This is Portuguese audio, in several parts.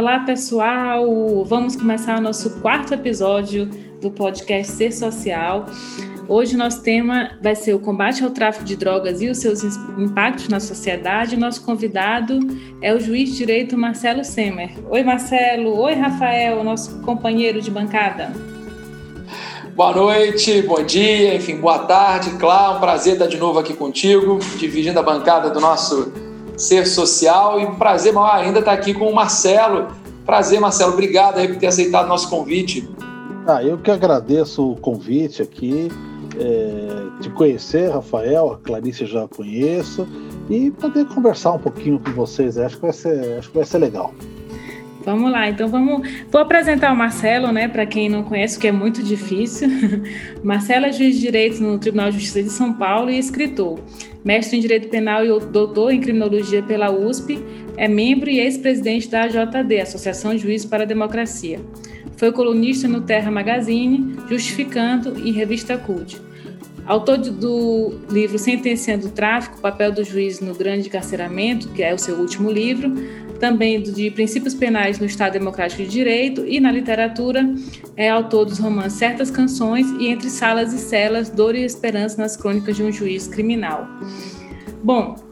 Olá, pessoal! Vamos começar o nosso quarto episódio do podcast Ser Social. Hoje nosso tema vai ser o combate ao tráfico de drogas e os seus impactos na sociedade. Nosso convidado é o juiz de direito Marcelo Semer. Oi, Marcelo. Oi, Rafael, nosso companheiro de bancada. Boa noite, bom dia, enfim, boa tarde, Clá. Um prazer estar de novo aqui contigo, dividindo a bancada do nosso Ser Social. E um prazer maior ainda estar aqui com o Marcelo. Prazer, Marcelo. Obrigado aí por ter aceitado nosso convite. Ah, eu que agradeço o convite aqui. É, te conhecer, Rafael, a Clarice já conheço, e poder conversar um pouquinho com vocês. Acho que vai ser, acho que vai ser legal. Vamos lá, então vamos. Vou apresentar o Marcelo, né, para quem não conhece, que é muito difícil. Marcelo é juiz de direito no Tribunal de Justiça de São Paulo e escritor. Mestre em Direito Penal e doutor em Criminologia pela USP, é membro e ex-presidente da AJD, Associação Juiz para a Democracia. Foi colunista no Terra Magazine, Justificando e Revista Cult. Autor do livro Sentenciando o Tráfico, Papel do Juiz no Grande Encarceramento, que é o seu último livro, também de Princípios Penais no Estado Democrático de Direito e na literatura é autor dos romances Certas Canções e Entre Salas e Celas, Dor e Esperança nas Crônicas de um Juiz Criminal. Bom,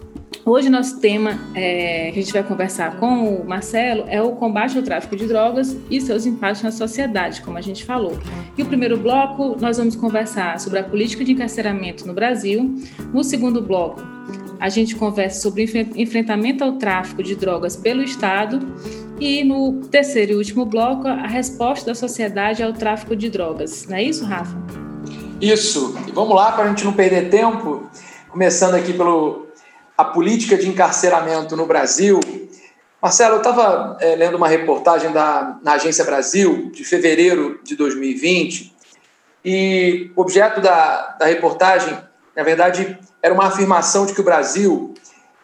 Hoje nosso tema é, que a gente vai conversar com o Marcelo é o combate ao tráfico de drogas e seus impactos na sociedade, como a gente falou. E o primeiro bloco nós vamos conversar sobre a política de encarceramento no Brasil. No segundo bloco, a gente conversa sobre enfrentamento ao tráfico de drogas pelo Estado. E no terceiro e último bloco, a resposta da sociedade ao tráfico de drogas. Não é isso, Rafa? Isso. E vamos lá, para a gente não perder tempo, começando aqui pelo a política de encarceramento no Brasil. Marcelo, eu estava é, lendo uma reportagem da, na Agência Brasil, de fevereiro de 2020, e o objeto da, da reportagem, na verdade, era uma afirmação de que o Brasil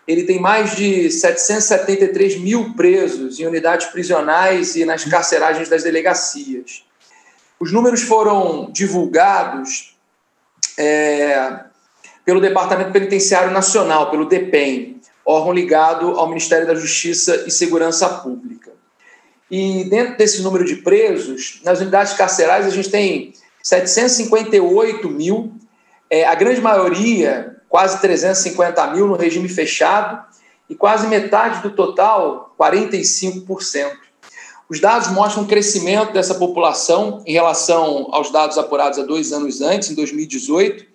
ele tem mais de 773 mil presos em unidades prisionais e nas carceragens das delegacias. Os números foram divulgados é, pelo Departamento Penitenciário Nacional, pelo DEPEN, órgão ligado ao Ministério da Justiça e Segurança Pública. E dentro desse número de presos, nas unidades carcerais, a gente tem 758 mil, é, a grande maioria, quase 350 mil, no regime fechado, e quase metade do total, 45%. Os dados mostram um crescimento dessa população em relação aos dados apurados há dois anos antes, em 2018,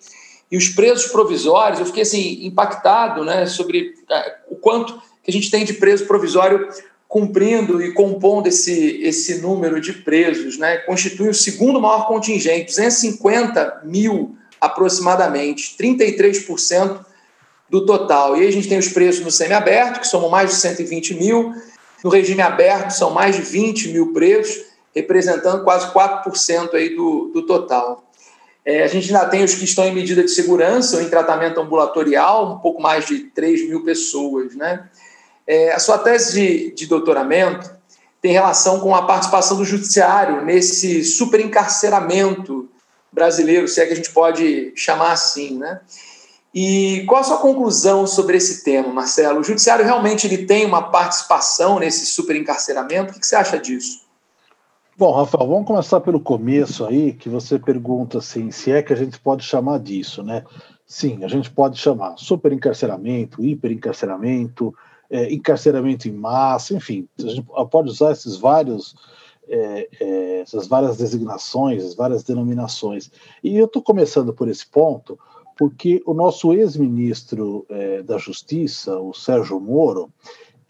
e os presos provisórios, eu fiquei assim impactado, né, sobre é, o quanto que a gente tem de preso provisório cumprindo e compondo esse, esse número de presos, né, constitui o segundo maior contingente, 250 mil aproximadamente, 33% do total. E aí a gente tem os presos no semiaberto, que somam mais de 120 mil, no regime aberto são mais de 20 mil presos, representando quase 4% aí do, do total. É, a gente ainda tem os que estão em medida de segurança ou em tratamento ambulatorial, um pouco mais de 3 mil pessoas. Né? É, a sua tese de, de doutoramento tem relação com a participação do judiciário nesse superencarceramento brasileiro, se é que a gente pode chamar assim. Né? E qual a sua conclusão sobre esse tema, Marcelo? O judiciário realmente ele tem uma participação nesse superencarceramento? O que você acha disso? Bom, Rafael, vamos começar pelo começo aí, que você pergunta assim, se é que a gente pode chamar disso, né? Sim, a gente pode chamar superencarceramento, hiperencarceramento, é, encarceramento em massa, enfim, a gente pode usar esses vários, é, é, essas várias designações, as várias denominações. E eu estou começando por esse ponto, porque o nosso ex-ministro é, da Justiça, o Sérgio Moro,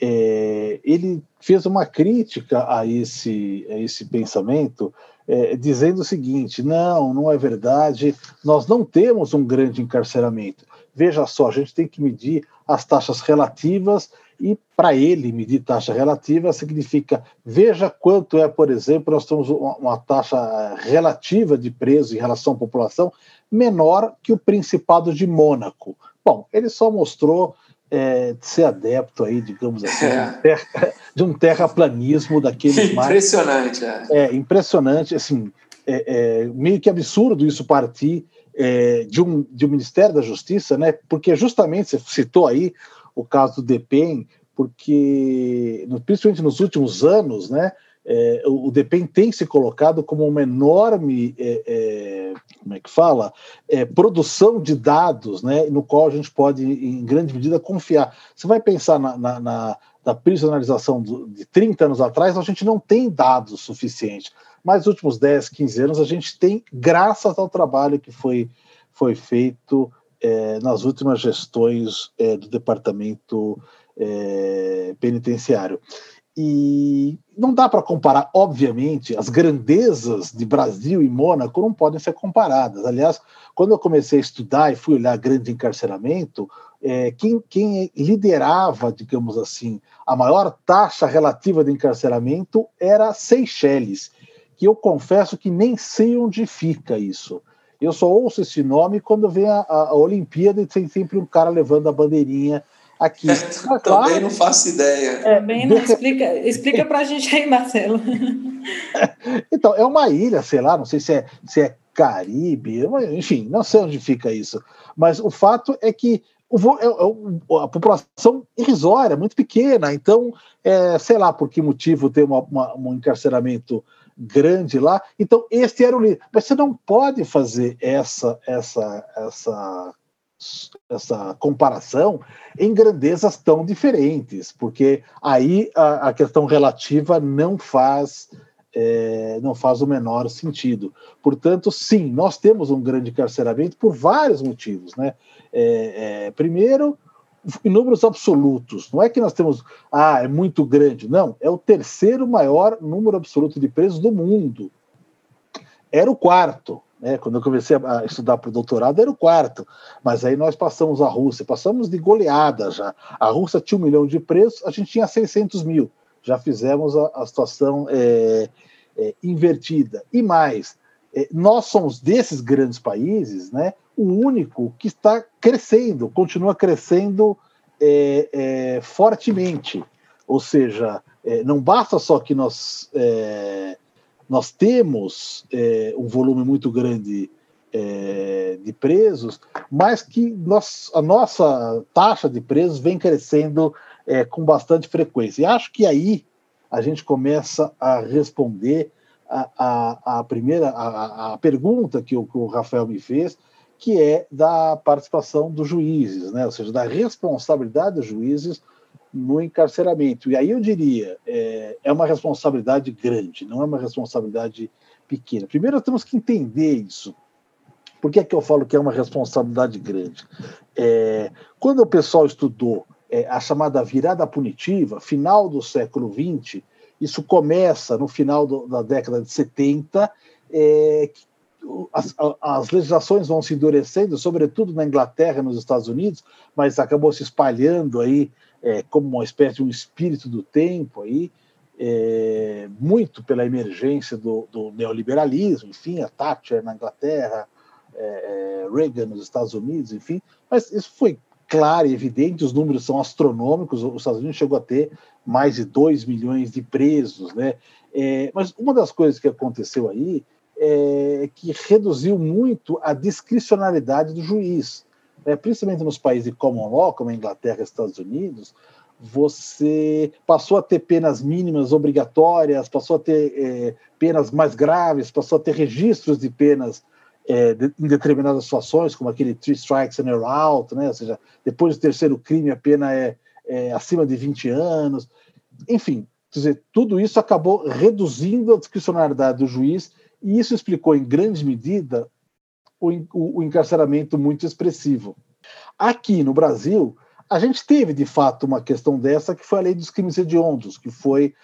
é, ele fez uma crítica a esse, a esse pensamento, é, dizendo o seguinte: não, não é verdade, nós não temos um grande encarceramento. Veja só, a gente tem que medir as taxas relativas e para ele medir taxa relativa significa veja quanto é, por exemplo, nós temos uma, taxa relativa de presos em relação à população menor que o Principado de Mônaco. Bom, ele só mostrou é, ser adepto aí, digamos assim, é. de um terraplanismo daqueles mais. Impressionante, é. é impressionante, assim, é, é, meio que absurdo isso partir é, de, um, de um Ministério da Justiça, né? Porque justamente você citou aí o caso do DEPEN, porque, principalmente nos últimos anos, né, é, o DEPEN tem se colocado como uma enorme, é, é, como é que fala, é, produção de dados, né, no qual a gente pode, em grande medida, confiar. Você vai pensar na, na, na, na prisionalização de 30 anos atrás, a gente não tem dados suficientes. Mas nos últimos 10, 15 anos, a gente tem, graças ao trabalho que foi, foi feito é, nas últimas gestões é, do Departamento Penitenciário. E não dá para comparar, obviamente, as grandezas de Brasil e Mônaco não podem ser comparadas. Aliás, quando eu comecei a estudar e fui olhar grande encarceramento, é, quem, quem, liderava, digamos assim, a maior taxa relativa de encarceramento era Seychelles, que eu confesso que nem sei onde fica isso. Eu só ouço esse nome quando vem a, a, a Olimpíada e tem sempre um cara levando a bandeirinha aqui. Também claro, não faço ideia. É, Também não. Explica, explica para a gente aí, Marcelo. então, é uma ilha, sei lá, não sei se é, se é Caribe, enfim, não sei onde fica isso. Mas o fato é que o, é, é, a população irrisória, muito pequena, então, é, sei lá por que motivo tem uma, uma, um encarceramento grande lá. Então, este era o líder. Mas você não pode fazer essa, essa, essa essa comparação em grandezas tão diferentes, porque aí a, a questão relativa não faz é, não faz o menor sentido. Portanto, sim, nós temos um grande carceramento por vários motivos, né? É, é, primeiro, em números absolutos. Não é que nós temos, ah, é muito grande. Não, é o terceiro maior número absoluto de presos do mundo. Era o quarto. Né? Quando eu comecei a estudar para o doutorado, era o quarto. Mas aí nós passamos a Rússia, passamos de goleada já. A Rússia tinha um milhão de presos, a gente tinha 600 mil. Já fizemos a, a situação é, é, invertida. E mais, é, nós somos desses grandes países né, o único que está crescendo, continua crescendo é, é, fortemente. Ou seja, é, não basta só que nós nós temos é, um volume muito grande é, de presos, mas que nós, a nossa taxa de presos vem crescendo é, com bastante frequência. E acho que aí a gente começa a responder a, a, a primeira a, a pergunta que o, que o, Rafael me fez, que é da participação dos juízes, né? ou seja, da responsabilidade dos juízes no encarceramento. E aí eu diria, é, é uma responsabilidade grande, não é uma responsabilidade pequena. Primeiro, nós temos que entender isso. Por que, é que eu falo que é uma responsabilidade grande? É, quando o pessoal estudou é, a chamada virada punitiva, final do século XX, isso começa no final do, da década de 70, é, as, as, legislações vão se endurecendo, sobretudo na Inglaterra e nos Estados Unidos, mas acabou se espalhando aí é, como uma espécie de um espírito do tempo aí, é, muito pela emergência do, do, neoliberalismo, enfim, a Thatcher na Inglaterra, é, é, Reagan nos Estados Unidos, enfim, mas isso foi claro e evidente, os números são astronômicos, os Estados Unidos chegou a ter mais de 2 milhões de presos, né? É, mas uma das coisas que aconteceu aí é que reduziu muito a discricionalidade do juiz é, principalmente nos países de common law, como a Inglaterra e Estados Unidos, você passou a ter penas mínimas obrigatórias, passou a ter é, penas mais graves, passou a ter registros de penas é, de, em determinadas situações, como aquele three strikes and you're out, né? ou seja, depois do terceiro crime a pena é, é acima de 20 anos. Enfim, dizer, tudo isso acabou reduzindo a discricionariedade do juiz e isso explicou em grande medida o, o, o encarceramento muito expressivo. Aqui no Brasil, a gente teve de fato uma questão dessa, que foi a lei dos crimes hediondos, que foi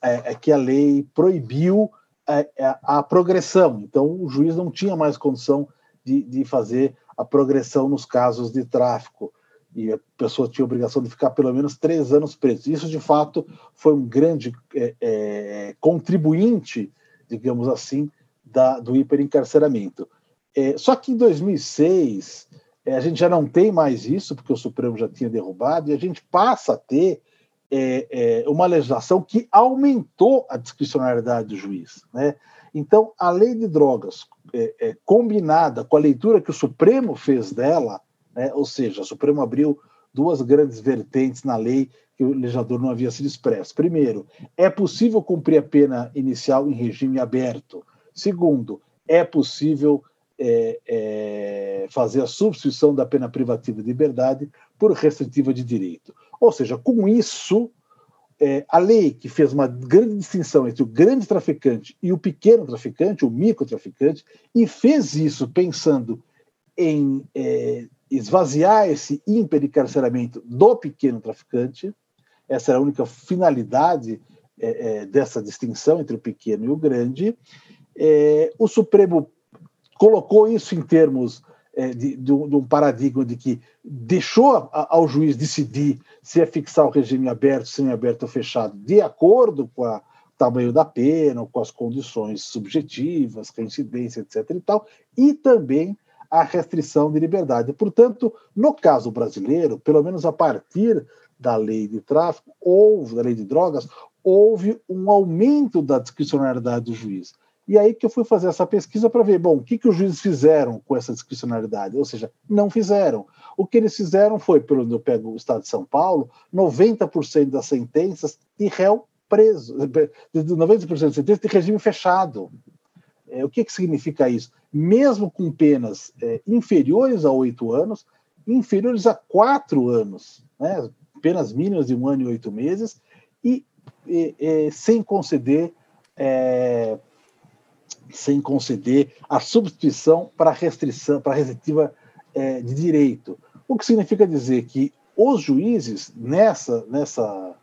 é, é, que a lei proibiu a, é, é, a, progressão. Então, o juiz não tinha mais condição de, de fazer a progressão nos casos de tráfico e a pessoa tinha a obrigação de ficar pelo menos três anos preso. Isso, de fato, foi um grande é, é, contribuinte, digamos assim, da, do hiperencarceramento. É, só que em 2006 é, a gente já não tem mais isso, porque o Supremo já tinha derrubado, e a gente passa a ter é, é uma legislação que aumentou a discricionariedade do juiz. Né? Então, a lei de drogas, é, é, combinada com a leitura que o Supremo fez dela, né? ou seja, o Supremo abriu duas grandes vertentes na lei que o legislador não havia sido expresso. Primeiro, é possível cumprir a pena inicial em regime aberto. Segundo, é possível é, é, fazer a substituição da pena privativa de liberdade por restritiva de direito. Ou seja, com isso, é, a lei que fez uma grande distinção entre o grande traficante e o pequeno traficante, o microtraficante, e fez isso pensando em é, esvaziar esse carceramento do pequeno traficante, essa era a única finalidade é, é, dessa distinção entre o pequeno e o grande. É, o Supremo colocou isso em termos é, de, de, um, de, um, paradigma de que deixou a, ao juiz decidir se é fixar o regime aberto, semi-aberto ou fechado, de acordo com o tamanho da pena, com as condições subjetivas, reincidência, etc. e tal, e também a restrição de liberdade. Portanto, no caso brasileiro, pelo menos a partir da lei de tráfico, houve, da lei de drogas, houve um aumento da discricionariedade do juiz. E aí que eu fui fazer essa pesquisa para ver, bom, o que, que os juízes fizeram com essa discricionariedade? Ou seja, não fizeram. O que eles fizeram foi, pelo eu pego o Estado de São Paulo, 90% das sentenças de réu preso, 90% das sentenças de regime fechado. É, o que, que significa isso? Mesmo com penas é, inferiores a oito anos, inferiores a quatro anos, né? penas mínimas de um ano e oito meses, e, e, e sem conceder é, sem conceder a substituição para restrição, para restritiva é, de direito. O que significa dizer que os juízes, nessa, nessa,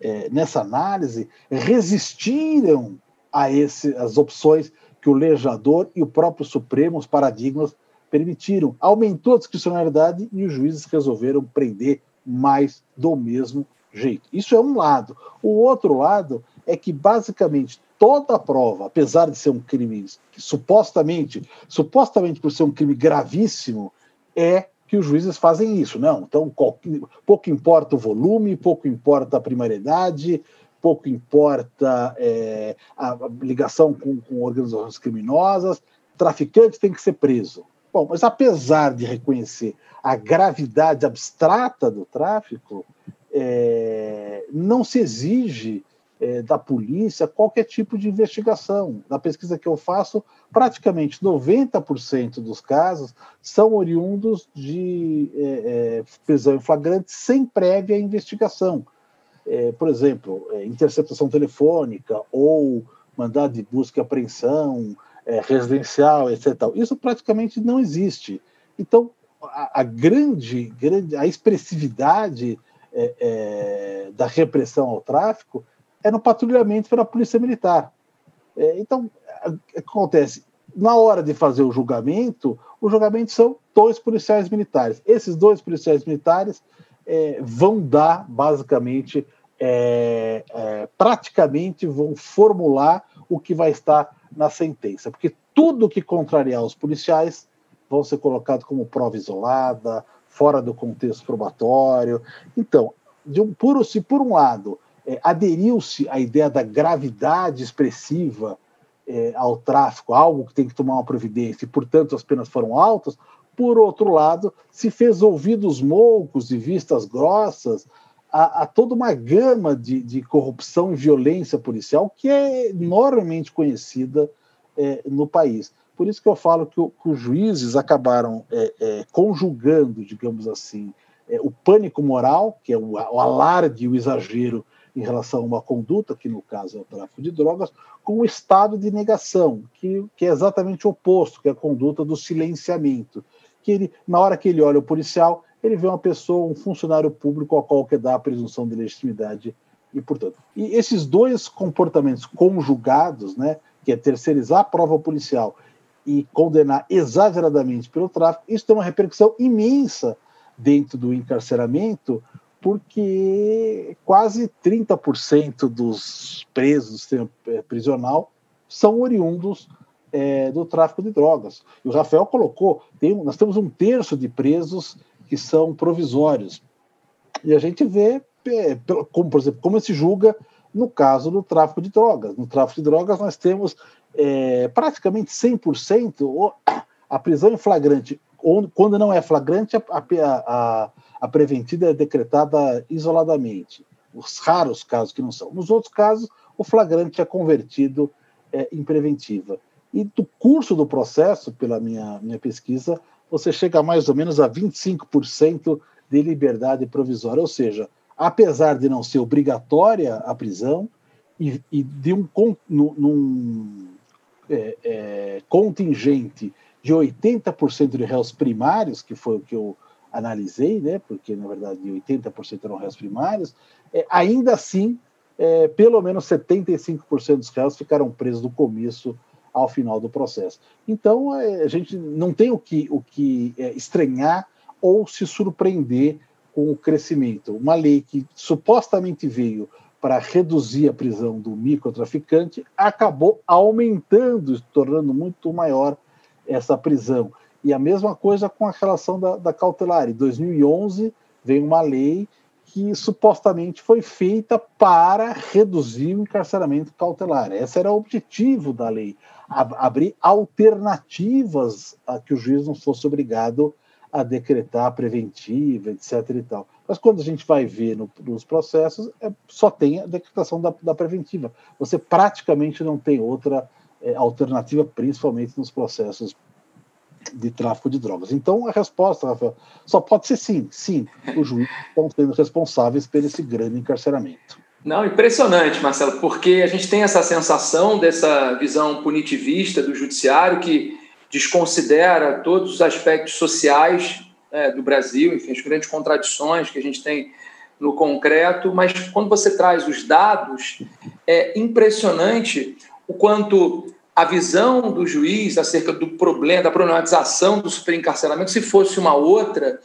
é, nessa análise, resistiram a esse, as opções que o legislador e o próprio Supremo, os paradigmas, permitiram. Aumentou a discricionalidade e os juízes resolveram prender mais do mesmo jeito. Isso é um lado. O outro lado é que, basicamente, toda a prova, apesar de ser um crime supostamente, supostamente por ser um crime gravíssimo, é que os juízes fazem isso. Não, então pouco importa o volume, pouco importa a primariedade, pouco importa é, a ligação com, com organizações criminosas, traficante tem que ser preso. Bom, mas apesar de reconhecer a gravidade abstrata do tráfico, é, não se exige é, da polícia qualquer tipo de investigação. Na pesquisa que eu faço, praticamente 90% dos casos são oriundos de é, é, prisão em flagrante sem prévia investigação. É, por exemplo, é, interceptação telefônica ou mandado de busca e apreensão é, residencial, etc. Isso praticamente não existe. Então, a, a grande, grande, a expressividade da repressão ao tráfico é no patrulhamento pela Polícia Militar. É, então, que acontece? Na hora de fazer o julgamento, o julgamento são dois policiais militares. Esses dois policiais militares é, vão dar, basicamente, é, é, praticamente vão formular o que vai estar na sentença, porque tudo que contrariar os policiais vão ser colocados como prova isolada, fora do contexto probatório. Então, um, por, se por um lado é, aderiu-se à ideia da gravidade expressiva é, ao tráfico, algo que tem que tomar uma providência, e, portanto, as penas foram altas. Por outro lado, se fez ouvidos moucos e vistas grossas a, a toda uma gama de, de, corrupção e violência policial que é enormemente conhecida é, no país. Por isso que eu falo que, que os juízes acabaram é, é, conjugando, digamos assim, é, o pânico moral, que é o, o alarde e o exagero em relação a uma conduta, que no caso é o tráfico de drogas, com o estado de negação, que, que é exatamente o oposto, que é a conduta do silenciamento. Que ele, na hora que ele olha o policial, ele vê uma pessoa, um funcionário público ao qual que dá a presunção de legitimidade e portanto. E esses dois comportamentos conjugados, né, que é terceirizar a prova policial e condenar exageradamente pelo tráfico, isso tem uma repercussão imensa dentro do encarceramento, porque quase 30% dos presos do sistema prisional são oriundos é, do tráfico de drogas. E o Rafael colocou, tem, nós temos um terço de presos que são provisórios. E a gente vê, é, como, por exemplo, como se julga no caso do tráfico de drogas. No tráfico de drogas nós temos é, praticamente 100% a prisão em flagrante. Quando não é flagrante, a, a, a preventiva é decretada isoladamente. os raros casos que não são. Nos outros casos, o flagrante é convertido é, em preventiva. E do curso do processo, pela minha, minha pesquisa, você chega mais ou menos a 25% de liberdade provisória, ou seja, apesar de não ser obrigatória a prisão e, e de um num, é, é, contingente de 80% de réus primários, que foi o que eu analisei, né, porque na verdade 80% eram réus primários, é, ainda assim, é, pelo menos 75% dos réus ficaram presos do começo ao final do processo. Então, é, a gente não tem o que, o que é, estranhar ou se surpreender com o crescimento. Uma lei que supostamente veio para reduzir a prisão do microtraficante acabou aumentando, tornando muito maior essa prisão. E a mesma coisa com a relação da, da cautelar. Em 2011 veio uma lei que supostamente foi feita para reduzir o encarceramento cautelar. Esse era o objetivo da lei, abrir alternativas a que o juiz não fosse obrigado a decretar preventiva, etc. E tal. Mas quando a gente vai ver no, nos processos, é, só tem a decretação da, da, preventiva. Você praticamente não tem outra é, alternativa, principalmente nos processos de tráfico de drogas. Então, a resposta, Rafael, só pode ser sim. Sim, os juízes estão sendo responsáveis por esse grande encarceramento. Não, impressionante, Marcelo, porque a gente tem essa sensação dessa visão punitivista do judiciário que desconsidera todos os aspectos sociais é, do Brasil, enfim, as grandes contradições que a gente tem no concreto, mas quando você traz os dados, é impressionante o quanto a visão do juiz acerca do problema, da problematização do superencarceramento, se fosse uma outra,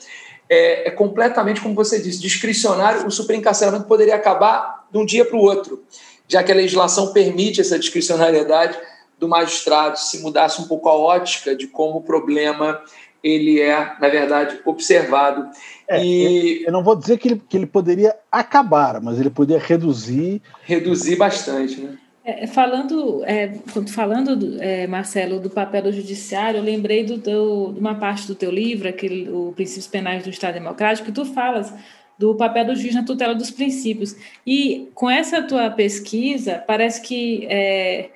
é, é completamente, como você disse, discricionário. O superencarceramento poderia acabar de um dia para o outro, já que a legislação permite essa discricionariedade do magistrado, se mudasse um pouco a ótica de como o problema ele é, na verdade, observado. É, e... Eu não vou dizer que ele, que ele poderia acabar, mas ele poderia reduzir. Reduzir bastante, né? É, falando, é, falando é, Marcelo, do papel do judiciário, eu lembrei do de uma parte do teu livro, aquele, o Princípios Penais do Estado Democrático, que tu falas do papel do juiz na tutela dos princípios. E com essa tua pesquisa, parece que é,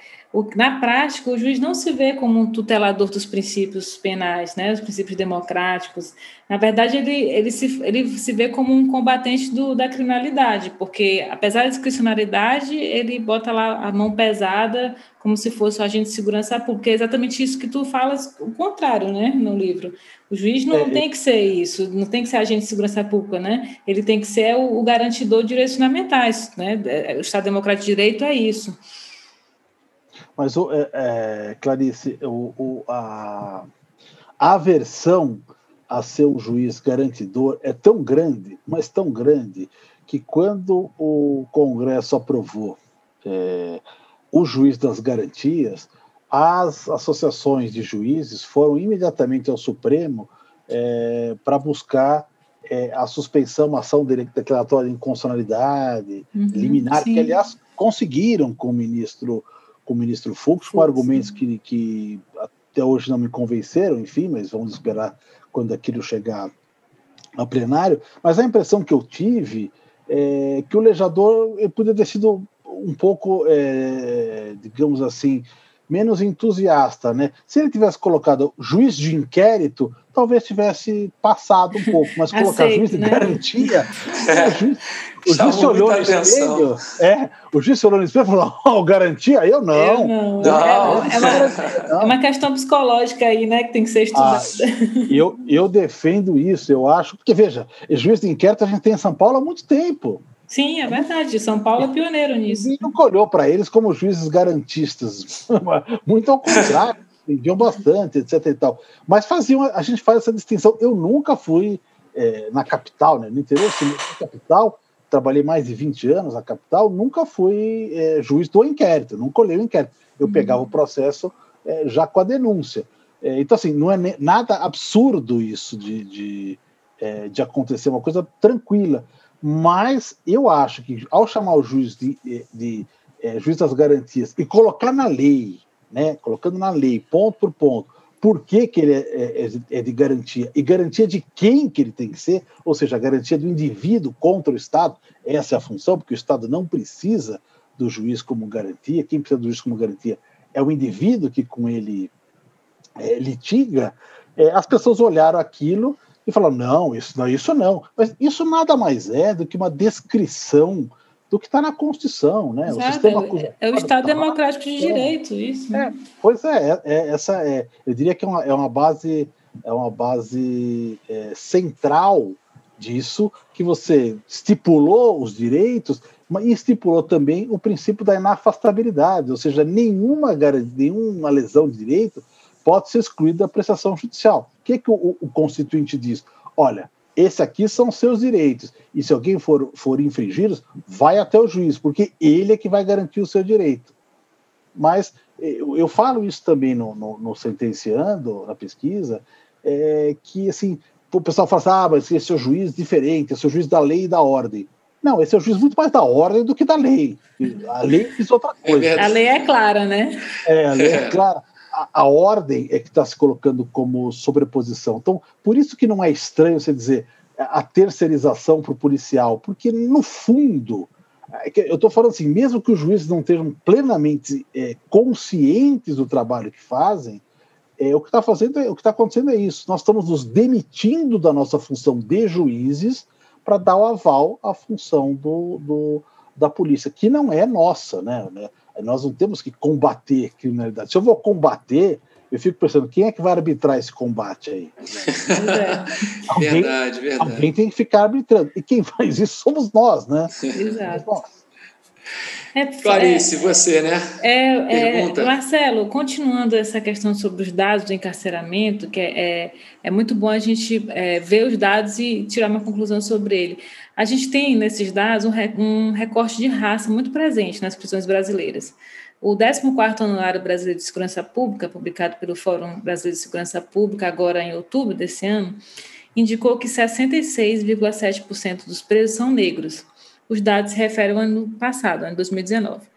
na prática, o juiz não se vê como um tutelador dos princípios penais, né, os princípios democráticos. Na verdade, ele, ele, se, ele se vê como um combatente do, da criminalidade, porque, apesar da discricionariedade, ele bota lá a mão pesada como se fosse o agente de segurança pública. É exatamente isso que tu falas, o contrário, né, no livro. O juiz não é, tem que ser isso, não tem que ser agente de segurança pública, né? Ele tem que ser o, o garantidor de direitos fundamentais, né? É, o Estado Democrático de Direito é isso. Mas, é, é, Clarice, o, o, a, a aversão a ser um juiz garantidor é tão grande, mas tão grande, que quando o Congresso aprovou é, o juiz das garantias, as associações de juízes foram imediatamente ao Supremo é, para buscar é, a suspensão, uma ação declaratória de inconstitucionalidade, uhum, liminar, sim. que aliás conseguiram com o ministro com o ministro Fux, com argumentos que, que até hoje não me convenceram, enfim, mas vamos esperar quando aquilo chegar ao plenário. Mas a impressão que eu tive é que o legislador poderia ter sido um pouco, é, digamos assim, menos entusiasta, né? Se ele tivesse colocado juiz de inquérito, talvez tivesse passado um pouco, mas colocar Aceito, juiz de né? garantia, é. o juiz, o juiz se olhou no espelho, é, o juiz se olhou no espelho e falou, oh, garantia? Eu não. Eu não. não. É, é, uma, é, uma, questão psicológica aí, né, que tem que ser estudada. Ah, eu, eu defendo isso, eu acho, porque veja, juiz de inquérito a gente tem em São Paulo há muito tempo. Sim, é verdade. São Paulo é pioneiro nisso. E nunca olhou para eles como juízes garantistas. Muito ao contrário, entendiam bastante, etc. E tal. Mas faziam, a gente faz essa distinção. Eu nunca fui é, na capital, né? no interior, assim, na capital, trabalhei mais de 20 anos na capital, nunca fui é, juiz do inquérito, nunca olhei o inquérito. Eu uhum. pegava o processo é, já com a denúncia. É, então, assim, não é nada absurdo isso de, de, é, de acontecer, uma coisa tranquila. Mas eu acho que ao chamar o juiz de, de, de é, juiz das garantias e colocar na lei, né, colocando na lei, ponto por ponto, por que, que ele é, é, é, é, de garantia e garantia de quem que ele tem que ser, ou seja, a garantia do indivíduo contra o Estado. Essa é a função, porque o Estado não precisa do juiz como garantia. Quem precisa do juiz como garantia é o indivíduo que com ele é, litiga. As pessoas olharam aquilo e falaram: não, isso não, isso não. Mas isso nada mais é do que uma descrição do que está na Constituição, né? Exato, o sistema é, é o Estado tá Democrático de Direito, isso. É, pois é, é, é, essa é, eu diria que é uma, é uma base, é uma base é, central disso que você estipulou os direitos, mas estipulou também o princípio da inafastabilidade, ou seja, nenhuma nenhuma lesão de direito pode ser excluída da prestação judicial. O que, que o, o constituinte diz? Olha, esse aqui são seus direitos. E se alguém for, for infringi-los, vai até o juiz, porque ele é que vai garantir o seu direito. Mas eu, eu falo isso também no, no, no, sentenciando, na pesquisa, é, que assim, o pessoal fala assim, ah, mas esse é o juiz diferente, esse é o juiz da lei e da ordem. Não, esse é o juiz muito mais da ordem do que da lei. A lei diz outra é coisa. a lei é clara, né? É, a lei é clara a, ordem é que está se colocando como sobreposição. Então, por isso que não é estranho você dizer a terceirização para o policial, porque no fundo, é eu estou falando assim, mesmo que os juízes não estejam plenamente é, conscientes do trabalho que fazem, é, o que está fazendo, o que está acontecendo é isso. Nós estamos nos demitindo da nossa função de juízes para dar o aval à função do, do, da polícia, que não é nossa, né? Nós não temos que combater criminalidade. Se eu vou combater, eu fico pensando, quem é que vai arbitrar esse combate aí? É. alguém, verdade, verdade. Alguém tem que ficar arbitrando. E quem faz isso somos nós, né? Exato. É, Clarice, é, você, né? É, é, Marcelo, continuando essa questão sobre os dados do encarceramento, que é, é, é muito bom a gente é, ver os dados e tirar uma conclusão sobre ele. A gente tem nesses dados um, um recorte de raça muito presente nas prisões brasileiras. O 14º Anuário Brasileiro de Segurança Pública, publicado pelo Fórum Brasileiro de Segurança Pública agora em outubro desse ano, indicou que 66,7% dos presos são negros os dados se referem ao ano passado, ano 2019.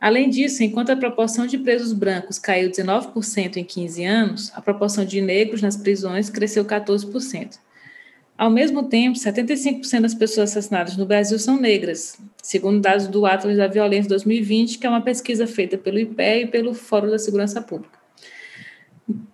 Além disso, enquanto a proporção de presos brancos caiu 19% em 15 anos, a proporção de negros nas prisões cresceu 14%. Ao mesmo tempo, 75% das pessoas assassinadas no Brasil são negras, segundo dados do Atlas da Violência 2020, que é uma pesquisa feita pelo IPE e pelo Fórum da Segurança Pública.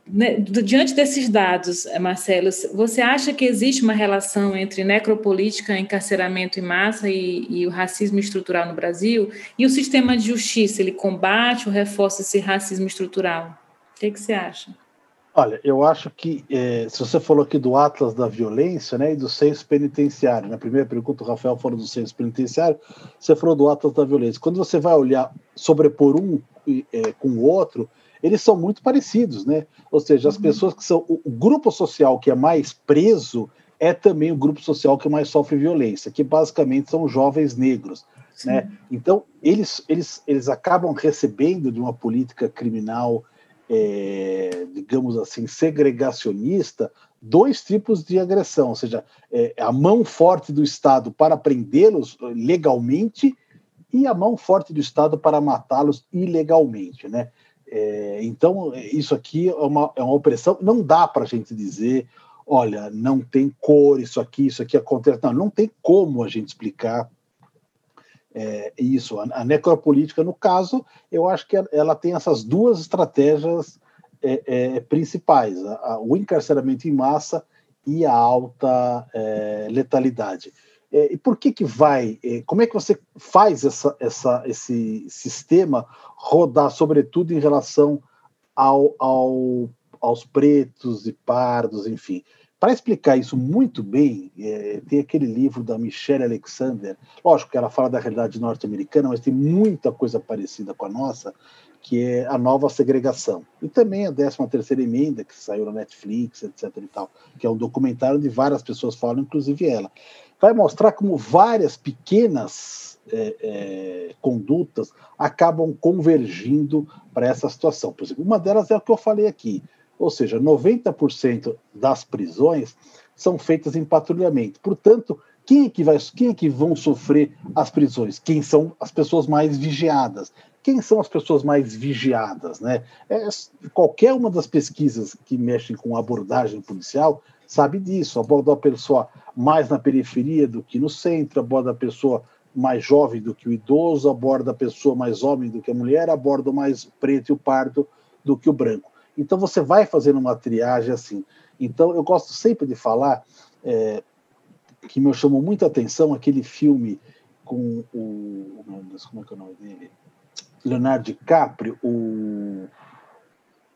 Né, diante desses dados, eh, Marcelo, você acha que existe uma relação entre necropolítica, encarceramento em massa e, e, o racismo estrutural no Brasil? E o sistema de justiça, ele combate ou reforça esse racismo estrutural? O que, que você acha? Olha, eu acho que, é, se você falou aqui do Atlas da Violência né, e do censo penitenciário, na primeira pergunta o Rafael falou do censo penitenciário, você falou do Atlas da Violência. Quando você vai olhar, sobrepor um é, com o outro, eles são muito parecidos, né? Ou seja, as uhum. pessoas que são. O grupo social que é mais preso é também o grupo social que mais sofre violência, que basicamente são jovens negros. Né? Então, eles, eles, eles acabam recebendo de uma política criminal, é, digamos assim, segregacionista, dois tipos de agressão, ou seja, é, a mão forte do Estado para prendê-los legalmente e a mão forte do Estado para matá-los ilegalmente. Né? É, então, isso aqui é uma, é uma opressão. Não dá para a gente dizer, olha, não tem cor, isso aqui, isso aqui acontece. Não, não tem como a gente explicar é, isso. A, a, necropolítica, no caso, eu acho que ela tem essas duas estratégias é, é principais: a, a, o encarceramento em massa e a alta é, letalidade. É, e por que que vai? É, como é que você faz essa, essa, esse sistema rodar, sobretudo em relação ao, ao, aos pretos e pardos, enfim? Para explicar isso muito bem, é, tem aquele livro da Michelle Alexander. Lógico que ela fala da realidade norte-americana, mas tem muita coisa parecida com a nossa, que é a nova segregação. E também a 13 terceira emenda, que saiu na Netflix, etc. e tal, que é um documentário onde várias pessoas falam, inclusive ela. Vai mostrar como várias pequenas é, é, condutas acabam convergindo para essa situação. Por exemplo, uma delas é o que eu falei aqui, ou seja, 90% das prisões são feitas em patrulhamento. Portanto, quem é que vai, quem é que vão sofrer as prisões? Quem são as pessoas mais vigiadas? Quem são as pessoas mais vigiadas, né? É, qualquer uma das pesquisas que mexem com abordagem policial sabe disso. Aborda a pessoa mais na periferia do que no centro, aborda a pessoa mais jovem do que o idoso, aborda a pessoa mais homem do que a mulher, aborda o mais preto e o pardo do que o branco. Então você vai fazendo uma triagem assim. Então eu gosto sempre de falar é, que me chamou muita atenção aquele filme com o como é que é o nome dele? Leonardo DiCaprio, o,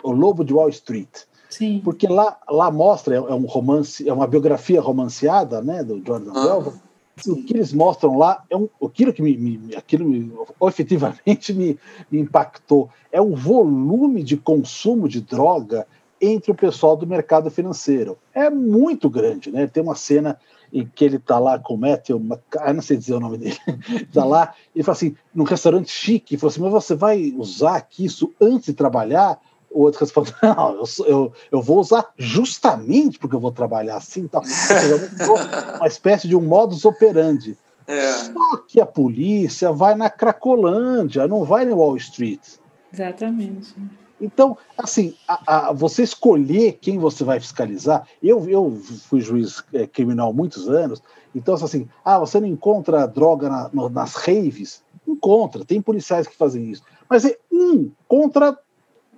o Lobo de Wall Street. Sim. Porque lá, lá mostra, é um romance, é uma biografia romanceada, né, do Jordan ah, Belva. O que eles mostram lá é um, aquilo que me, me aquilo me, efetivamente me, me impactou é o volume de consumo de droga entre o pessoal do mercado financeiro. É muito grande, né? Tem uma cena em que ele está lá com o Matthew, eu não sei dizer o nome dele, está lá, e fala assim, num restaurante chique, e fala assim, mas você vai usar aqui isso antes de trabalhar? O outro responde, não, eu, eu, eu vou usar justamente porque eu vou trabalhar assim, tal. uma espécie de um modus operandi. É. Só que a polícia vai na Cracolândia, não vai no Wall Street. Exatamente. Então, assim, a, a, você escolher quem você vai fiscalizar. Eu, eu fui juiz é, criminal há muitos anos, então, assim, ah, você não encontra droga na, no, nas raves? Encontra, tem policiais que fazem isso. Mas é um contra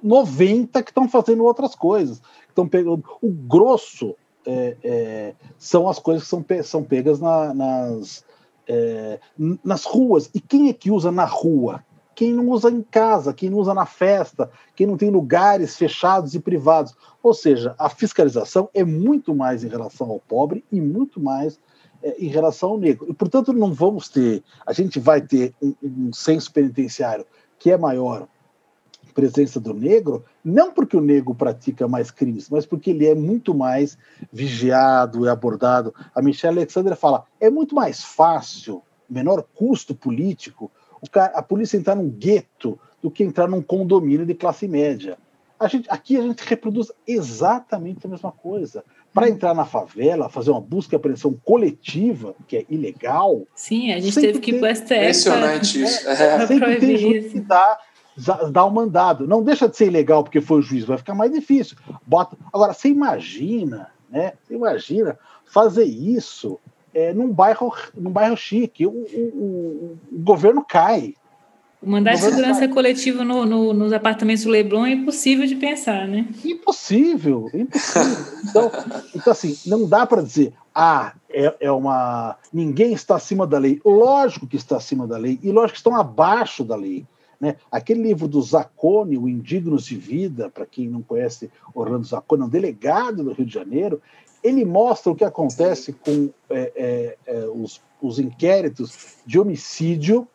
90 que estão fazendo outras coisas. Estão pegando. O grosso é, é, são as coisas que são, são pegas na, nas, é, nas ruas. E quem é que usa na rua? quem não usa em casa, quem não usa na festa, quem não tem lugares fechados e privados. Ou seja, a fiscalização é muito mais em relação ao pobre e muito mais é, em relação ao negro. E, portanto, não vamos ter, a gente vai ter um, um senso penitenciário que é maior presença do negro, não porque o negro pratica mais crimes, mas porque ele é muito mais vigiado e abordado. A Michelle Alexandra fala: é muito mais fácil, menor custo político, cara, a polícia entrar num gueto do que entrar num condomínio de classe média. A gente, aqui a gente reproduz exatamente a mesma coisa. Para uhum. entrar na favela, fazer uma busca e apreensão coletiva, que é ilegal. Sim, a gente teve que ir para o STF. Impressionante isso. É, é. Sempre tem juiz que dá, dá o mandado. Não deixa de ser ilegal porque foi o juiz, vai ficar mais difícil. Bota... Agora, você imagina, né? Você imagina fazer isso é, num, bairro, num bairro chique. O, o, o governo cai. Mandar de segurança cai. coletivo no, no, nos apartamentos do Leblon é impossível de pensar, né? Impossível, impossível. então, então, assim, não dá para dizer, ah, é, é uma. Ninguém está acima da lei. Lógico que está acima da lei, e lógico que estão abaixo da lei. Né? Aquele livro do Zacone, O Indignos de Vida, para quem não conhece Orlando Zacone, é um delegado do Rio de Janeiro, ele mostra o que acontece com é, é, é, os, os, inquéritos de homicídio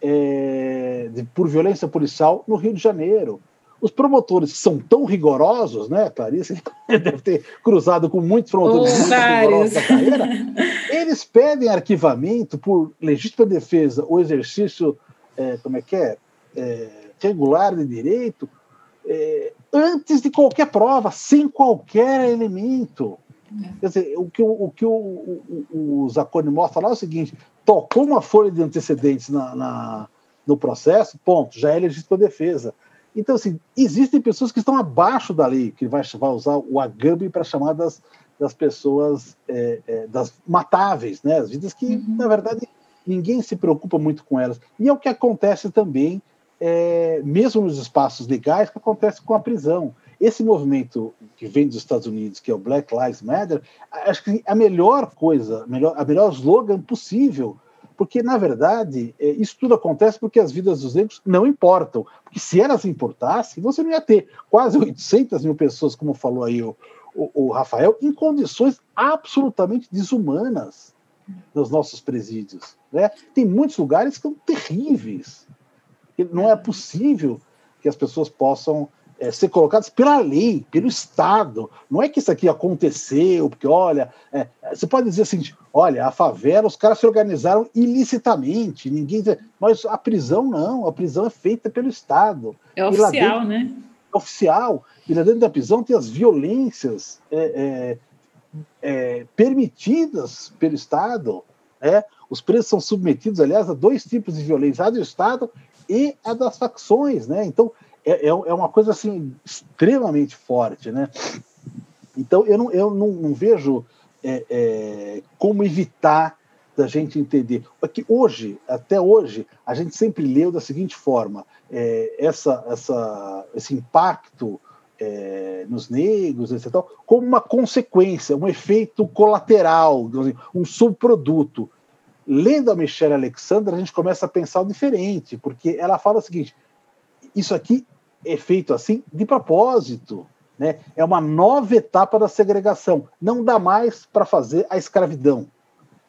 é, de, por violência policial no Rio de Janeiro. Os promotores são tão rigorosos, né, Clarice? Deve ter cruzado com muitos promotores oh, muito carreira. Eles pedem arquivamento por legítima defesa ou exercício, é, como é que é, é regular de direito, antes de qualquer prova, sem qualquer elemento. Quer dizer, o que o, o, que o, o, o Zacone mostra lá é o seguinte: tocou uma folha de antecedentes na, na, no processo, ponto, já é legítima defesa. Então, assim, existem pessoas que estão abaixo da lei, que vai, vai usar o AGAB para chamar das, das pessoas é, é, das matáveis, né? As vidas que, uhum. na verdade, ninguém se preocupa muito com elas. E é o que acontece também, é, mesmo nos espaços legais, que acontece com a prisão. Esse movimento que vem dos Estados Unidos, que é o Black Lives Matter, acho que a melhor coisa, a melhor, a melhor slogan possível, porque, na verdade, é, isso tudo acontece porque as vidas dos negros não importam. Porque se elas importassem, você não ia ter quase 800 mil pessoas, como falou aí o, o, o Rafael, em condições absolutamente desumanas nos nossos presídios. Né? Tem muitos lugares que são terríveis. Não é possível que as pessoas possam é, ser colocados pela lei, pelo Estado. Não é que isso aqui aconteceu, porque, olha, é, você pode dizer assim: olha, a favela, os caras se organizaram ilicitamente, ninguém. Mas a prisão não, a prisão é feita pelo Estado. É oficial, dentro, né? É oficial. E lá dentro da prisão tem as violências é permitidas pelo Estado. É, os presos são submetidos, aliás, a dois tipos de violência, a do Estado e a das facções, né? Então, é, é, é uma coisa assim extremamente forte, né? Então, eu não, eu não, não vejo é, é, como evitar da gente entender. Porque hoje, até hoje, a gente sempre leu da seguinte forma: é, essa, essa, esse impacto é, nos negros, etc., como uma consequência, um efeito colateral, um subproduto. Lendo a Michelle Alexandra, a gente começa a pensar diferente, porque ela fala o seguinte: isso aqui é feito assim de propósito. Né? É uma nova etapa da segregação. Não dá mais para fazer a escravidão.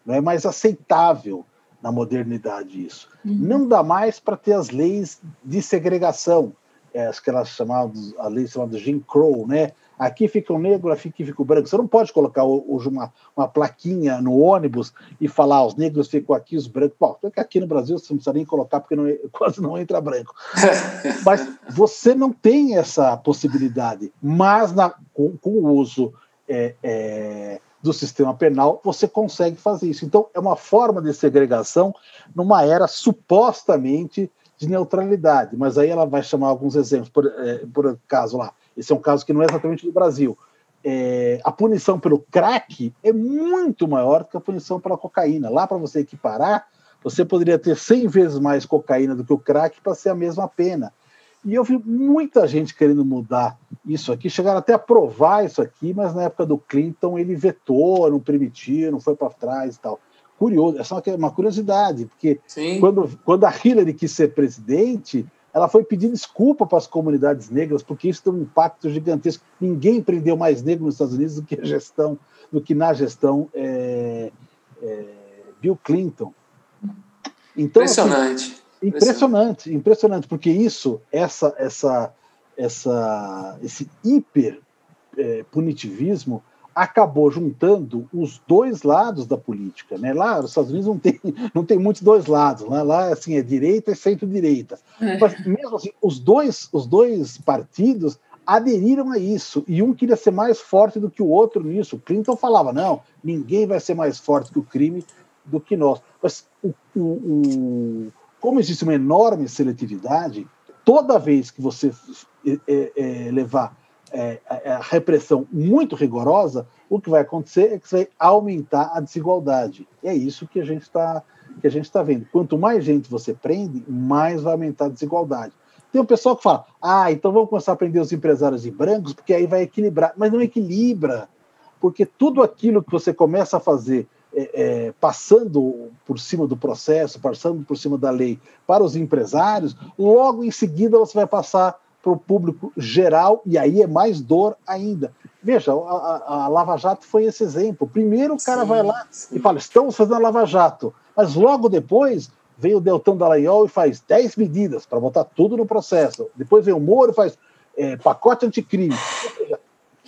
Não é mais aceitável na modernidade isso. Uhum. Não dá mais para ter as leis de segregação é, aquelas chamadas, a lei chamada Jim Crow, né? Aqui fica o negro, aqui fica o branco. Você não pode colocar hoje uma, uma plaquinha no ônibus e falar ah, os negros ficam aqui, os brancos. Bom, porque aqui no Brasil você não precisa nem colocar porque não, quase não entra branco. Mas você não tem essa possibilidade. Mas na, com, com o uso é, é, do sistema penal, você consegue fazer isso. Então, é uma forma de segregação numa era supostamente de neutralidade, mas aí ela vai chamar alguns exemplos, por, é, por caso lá, esse é um caso que não é exatamente do Brasil. É, a punição pelo crack é muito maior do que a punição pela cocaína. Lá, para você equiparar, você poderia ter 100 vezes mais cocaína do que o crack para ser a mesma pena. E eu vi muita gente querendo mudar isso aqui, chegaram até a aprovar isso aqui, mas na época do Clinton ele vetou, não permitiu, não foi para trás e tal curioso, essa é uma curiosidade, porque quando, quando a Hillary quis ser presidente, ela foi pedir desculpa para as comunidades negras, porque isso tem um impacto gigantesco. Ninguém prendeu mais negros nos Estados Unidos do que a gestão, do que na gestão é, é, Bill Clinton. Então, impressionante. Assim, impressionante, impressionante, porque isso, essa, essa, essa, esse hiper é, punitivismo acabou juntando os dois lados da política. Né? Lá nos Estados Unidos não tem, não tem muitos dois lados, né? lá assim, é direita e centro-direita. É. Mas mesmo assim, os dois, os dois partidos aderiram a isso, e um queria ser mais forte do que o outro nisso. Clinton falava, não, ninguém vai ser mais forte que o crime do que nós. Mas o, o, o, como existe uma enorme seletividade, toda vez que você é, é, é levar é, a repressão muito rigorosa, o que vai acontecer é que você vai aumentar a desigualdade. E é isso que a gente está que a gente está vendo. Quanto mais gente você prende, mais vai aumentar a desigualdade. Tem um pessoal que fala: ah, então vamos começar a prender os empresários de brancos, porque aí vai equilibrar. Mas não equilibra, porque tudo aquilo que você começa a fazer é, é, passando por cima do processo, passando por cima da lei para os empresários, logo em seguida você vai passar para o público geral, e aí é mais dor ainda. Veja, a, a, Lava Jato foi esse exemplo. Primeiro o cara sim, vai lá sim. e fala: estamos fazendo a Lava Jato, mas logo depois vem o Deltão Dallagnol e faz 10 medidas para botar tudo no processo. Depois vem o Moro e faz é, pacote anticrime.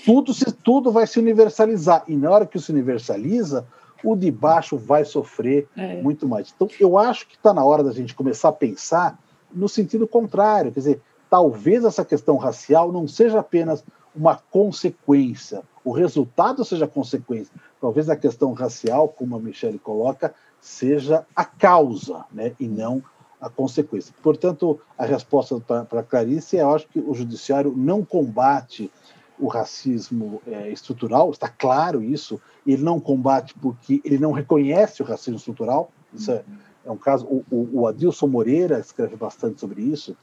Tudo, se, tudo vai se universalizar. E na hora que se universaliza, o de baixo vai sofrer é. muito mais. Então, eu acho que está na hora da gente começar a pensar no sentido contrário. Quer dizer, talvez essa questão racial não seja apenas uma consequência, o resultado seja consequência. Talvez a questão racial, como a Michelle coloca, seja a causa, né, e não a consequência. Portanto, a resposta para Clarice é: eu acho que o judiciário não combate o racismo é, estrutural, está claro isso, ele não combate porque ele não reconhece o racismo estrutural. Isso é, é um caso. O, o, o Adilson Moreira escreve bastante sobre isso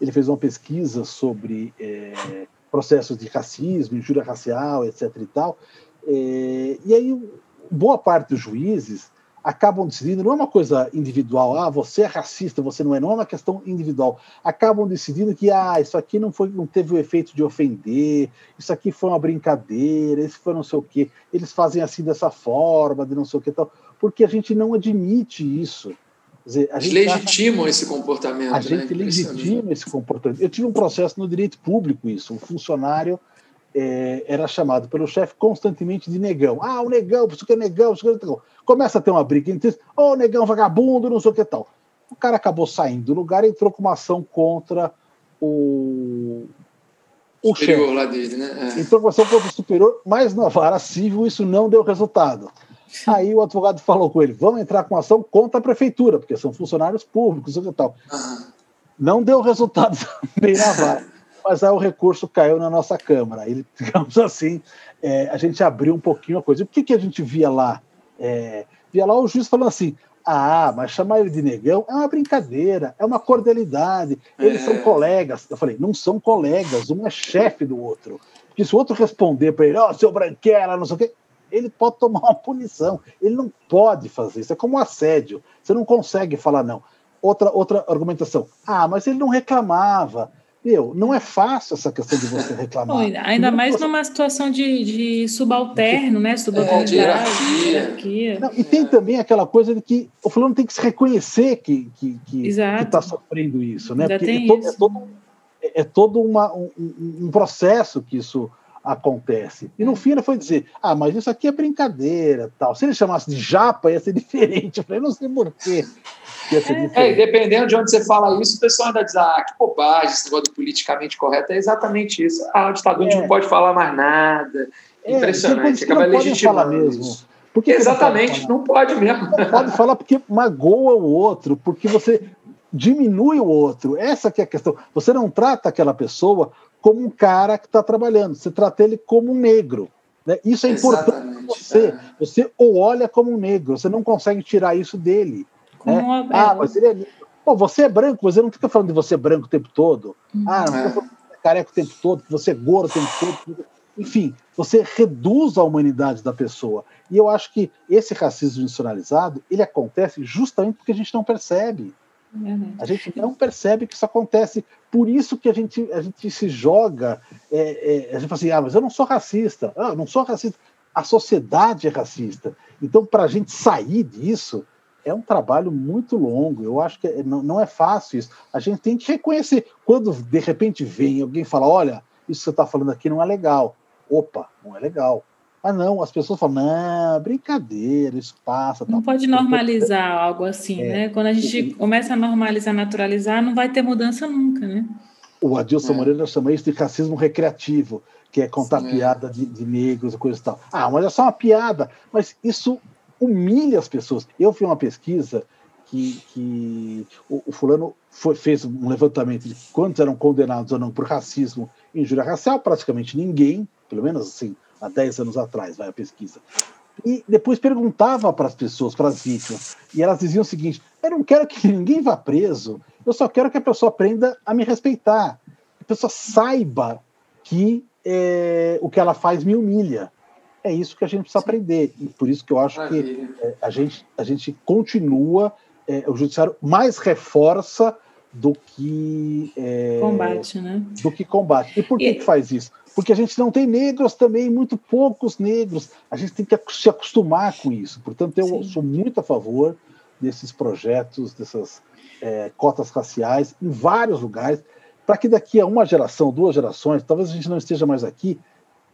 ele fez uma pesquisa sobre é, processos de racismo, injúria racial, etc. e tal. É, e aí, boa parte dos juízes acabam decidindo, não é uma coisa individual, ah, você é racista, você não é, não é uma questão individual. Acabam decidindo que, ah, isso aqui não, foi, não teve o efeito de ofender, isso aqui foi uma brincadeira, isso foi não sei o quê, eles fazem assim dessa forma, de não sei o que tal, porque a gente não admite isso. Dizer, legitimam acha, esse comportamento. A né? gente legitima esse comportamento. Eu tive um processo no direito público isso. Um funcionário é, era chamado pelo chefe constantemente de negão. Ah, o negão, isso que é negão, isso que é negão. Começa a ter uma briga entre eles. Ô, oh, negão vagabundo, não sei o que tal. O cara acabou saindo do lugar e entrou com uma ação contra o, o superior chefe. lá dele, né? É. Entrou com uma ação contra o superior, mas na vara civil isso não deu resultado. Aí o advogado falou com ele: vamos entrar com ação contra a prefeitura, porque são funcionários públicos e tal. Não deu resultado bem na vara, mas aí o recurso caiu na nossa Câmara. Ele, digamos assim, é, a gente abriu um pouquinho a coisa. E o que, que a gente via lá? É, via lá o juiz falando assim: ah, mas chamar ele de negão é uma brincadeira, é uma cordialidade, eles é. são colegas. Eu falei: não são colegas, um é chefe do outro. Porque se o outro responder para ele, ó, oh, seu branquela, não sei o quê, ele pode tomar uma punição. Ele não pode fazer isso. É como um assédio. Você não consegue falar não. Outra, outra argumentação. Ah, mas ele não reclamava. Meu, não é fácil essa questão de você reclamar. ainda mais posso... numa situação de, de subalterno, né? Subalternidade, é, hierarquia. Não, e tem também aquela coisa de que o fulano tem que se reconhecer que está que, que, tá sofrendo isso, né? Porque é todo, é todo, é todo uma, um, um processo que isso acontece. E no fim ele foi dizer: ah, mas isso aqui é brincadeira, tal. Se ele chamasse de japa, ia ser diferente. Eu falei: não sei porquê. É, e dependendo de onde você fala isso, o pessoal ainda diz: ah, que bobagem, esse negócio do politicamente correto. É exatamente isso. Ah, o ditador é. não pode falar mais nada. É, Impressionante. Acaba legitimando mesmo. Porque Exatamente, não pode, não pode mesmo. Não pode falar porque magoa o outro, porque você diminui o outro. Essa que é a questão. Você não trata aquela pessoa como um cara que está trabalhando, você trata ele como um negro. Né? Isso é Exatamente, importante para você. É. Você o olha como um negro, você não consegue tirar isso dele. Né? Uma... Ah, mas ele é negro. Pô, você é branco, mas eu não fica falando de você branco o tempo todo. Uhum. Ah, não fica falando de você é careca o tempo todo, que você é gordo o tempo todo. Enfim, você reduz a humanidade da pessoa. E eu acho que esse racismo institucionalizado, ele acontece justamente porque a gente não percebe. A gente não percebe que isso acontece. Por isso que a gente, a gente se joga. É, é, a gente fala assim: ah, mas eu não sou racista. Ah, eu não sou racista. A sociedade é racista. Então, para a gente sair disso, é um trabalho muito longo. Eu acho que não, não é fácil isso. A gente tem que reconhecer. Quando de repente vem alguém fala: olha, isso que você está falando aqui não é legal. Opa, não é legal. Ah, não, as pessoas falam, não, brincadeira, isso passa. Não pode normalizar algo assim, é. né? Quando a gente começa a normalizar, naturalizar, não vai ter mudança nunca, né? O Adilson é. Moreira chama isso de racismo recreativo, que é contar Sim, piada de, de negros e coisa e tal. Ah, mas é só uma piada. Mas isso humilha as pessoas. Eu fiz uma pesquisa que, que o, o fulano foi, fez um levantamento de quantos eram condenados ou não por racismo e injúria racial, praticamente ninguém, pelo menos assim, há 10 anos atrás, vai a pesquisa. E depois perguntava para as pessoas, para as vítimas, e elas diziam o seguinte: eu não quero que ninguém vá preso, eu só quero que a pessoa aprenda a me respeitar, que a pessoa saiba que é, o que ela faz me humilha. É isso que a gente precisa aprender, e por isso que eu acho que é, a, gente, a gente continua, é, o judiciário mais reforça do que é, combate, né? Do que combate. E por que, e... que faz isso? Porque a gente não tem negros também, muito poucos negros. A gente tem que se acostumar com isso. Portanto, eu Sim. sou muito a favor desses projetos, dessas é, cotas raciais em vários lugares, para que daqui a uma geração, duas gerações, talvez a gente não esteja mais aqui,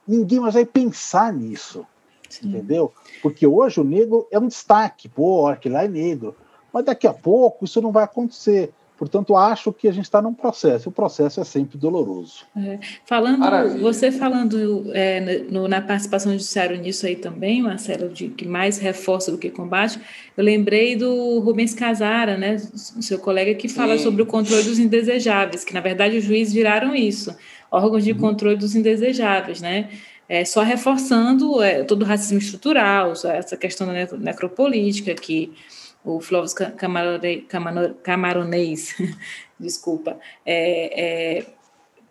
ninguém mais vai pensar nisso. Sim. Entendeu? Porque hoje o negro é um destaque, pô, aquele lá é negro. Mas daqui a pouco isso não vai acontecer. Portanto, acho que a gente está num processo. O processo é sempre doloroso. É. Falando, Maravilha. você falando é, no, na participação judiciária nisso aí também, Marcelo, de que mais reforça do que combate, eu lembrei do Rubens Casara, né, seu colega, que fala Sim. sobre o controle dos indesejáveis, que na verdade os juízes viraram isso, órgãos de uhum. controle dos indesejáveis, né? É, só reforçando é, todo o racismo estrutural, essa questão da necropolítica que o Flóvis Camaronês, desculpa, é, é,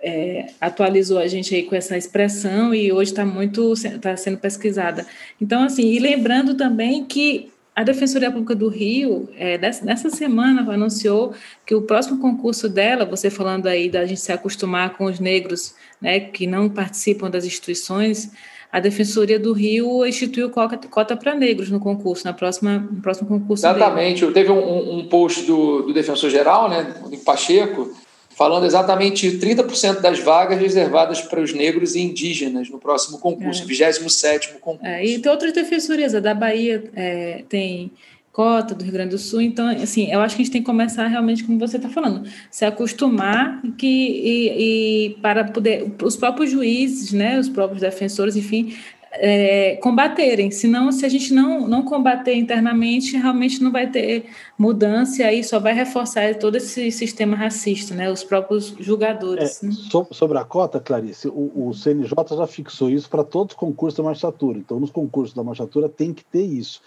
é, atualizou a gente aí com essa expressão e hoje está muito está sendo pesquisada. Então, assim, e lembrando também que a Defensoria Pública do Rio, é, nessa semana, anunciou que o próximo concurso dela, você falando aí da gente se acostumar com os negros né, que não participam das instituições, a Defensoria do Rio instituiu cota para negros no concurso, na próxima, no próximo concurso. Exatamente. Dele. Teve um, um post do, do defensor geral, né, do Pacheco, falando exatamente 30% das vagas reservadas para os negros e indígenas no próximo concurso, é. 27 concurso. É, e tem outras defensorias, a da Bahia é, tem cota do Rio Grande do Sul. Então, assim, eu acho que a gente tem que começar realmente, como você está falando, se acostumar que, e, e, para poder, os próprios juízes, né, os próprios defensores, enfim, é, combaterem. Senão, se a gente não, não combater internamente, realmente não vai ter mudança e aí só vai reforçar todo esse sistema racista, né? Os próprios julgadores. É, né? Sobre a cota, Clarice, o, o CNJ já fixou isso para todos os concursos da magistratura. Então, nos concursos da magistratura tem que ter isso.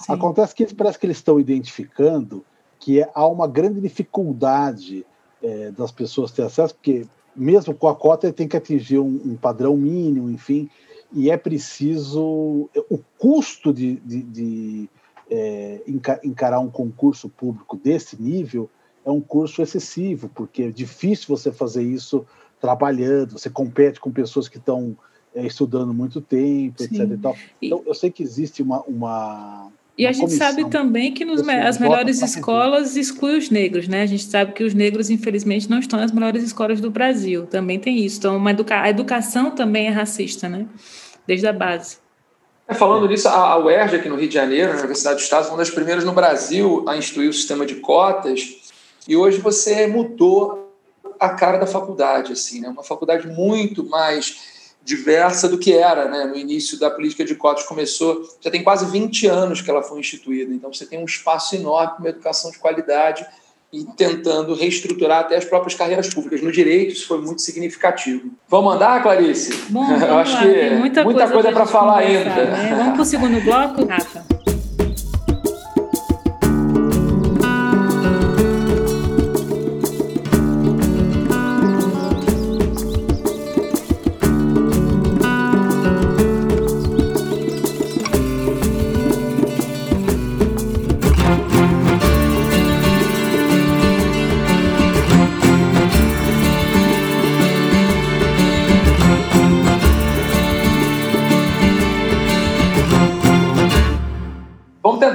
Sim. Acontece que parece que eles estão identificando que há uma grande dificuldade é, das pessoas ter acesso, porque mesmo com a cota ele tem que atingir um, um padrão mínimo, enfim, e é preciso o custo de, de, de é, encarar um concurso público desse nível é um curso excessivo, porque é difícil você fazer isso trabalhando, você compete com pessoas que estão é, estudando muito tempo, Sim. etc. Então, eu sei que existe uma, uma e a gente sabe também que nos, as melhores escolas excluem os negros, né? A gente sabe que os negros, infelizmente, não estão nas melhores escolas do Brasil. Também tem isso. Então, uma educa a educação também é racista, né? Desde a base. É, falando nisso, a UERJ, aqui no Rio de Janeiro, na Universidade do Estado, foi uma das primeiras no Brasil a instituir o sistema de cotas. E hoje você mudou a cara da faculdade, assim, né? Uma faculdade muito mais diversa do que era né, no início da política de cotas. Começou, já tem quase 20 anos que ela foi instituída, então você tem um espaço enorme para uma educação de qualidade e tentando reestruturar até as próprias carreiras públicas. No direito, isso foi muito significativo. Vamos andar, Clarice? Bom, Eu acho lá, que muita, muita coisa, coisa para falar ainda. Né? Vamos para o segundo bloco, Rafa?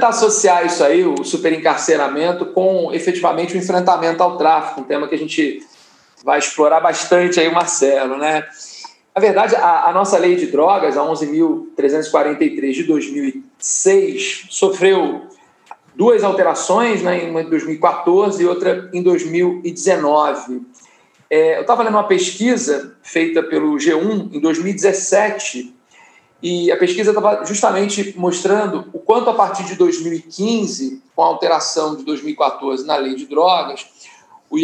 Tentar associar isso aí, o superencarceramento, com efetivamente o enfrentamento ao tráfico, um tema que a gente vai explorar bastante aí, Marcelo, né? Na verdade, a, a nossa lei de drogas, a 11.343 de 2006, sofreu duas alterações, né, uma em 2014 e outra em 2019. É, eu estava lendo uma pesquisa feita pelo G1 em 2017 e a pesquisa estava justamente mostrando o quanto, a partir de 2015, com a alteração de 2014 na lei de drogas,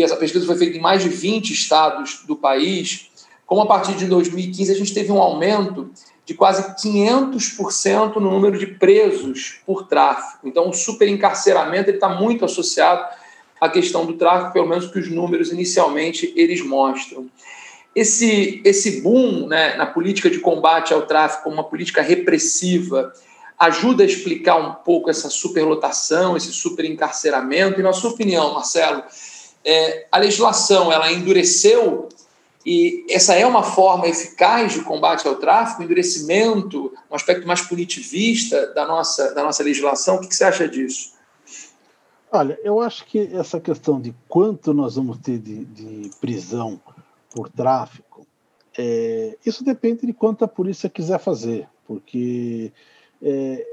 essa pesquisa foi feita em mais de 20 estados do país, como a partir de 2015 a gente teve um aumento de quase 500% no número de presos por tráfico. Então, o superencarceramento está muito associado à questão do tráfico, pelo menos que os números inicialmente eles mostram. Esse, esse boom né, na política de combate ao tráfico, uma política repressiva, ajuda a explicar um pouco essa superlotação, esse superencarceramento? E, na sua opinião, Marcelo, é, a legislação ela endureceu e essa é uma forma eficaz de combate ao tráfico, endurecimento, um aspecto mais punitivista da nossa, da nossa legislação? O que você acha disso? Olha, eu acho que essa questão de quanto nós vamos ter de, de prisão por tráfico, é, isso depende de quanto a polícia quiser fazer, porque é,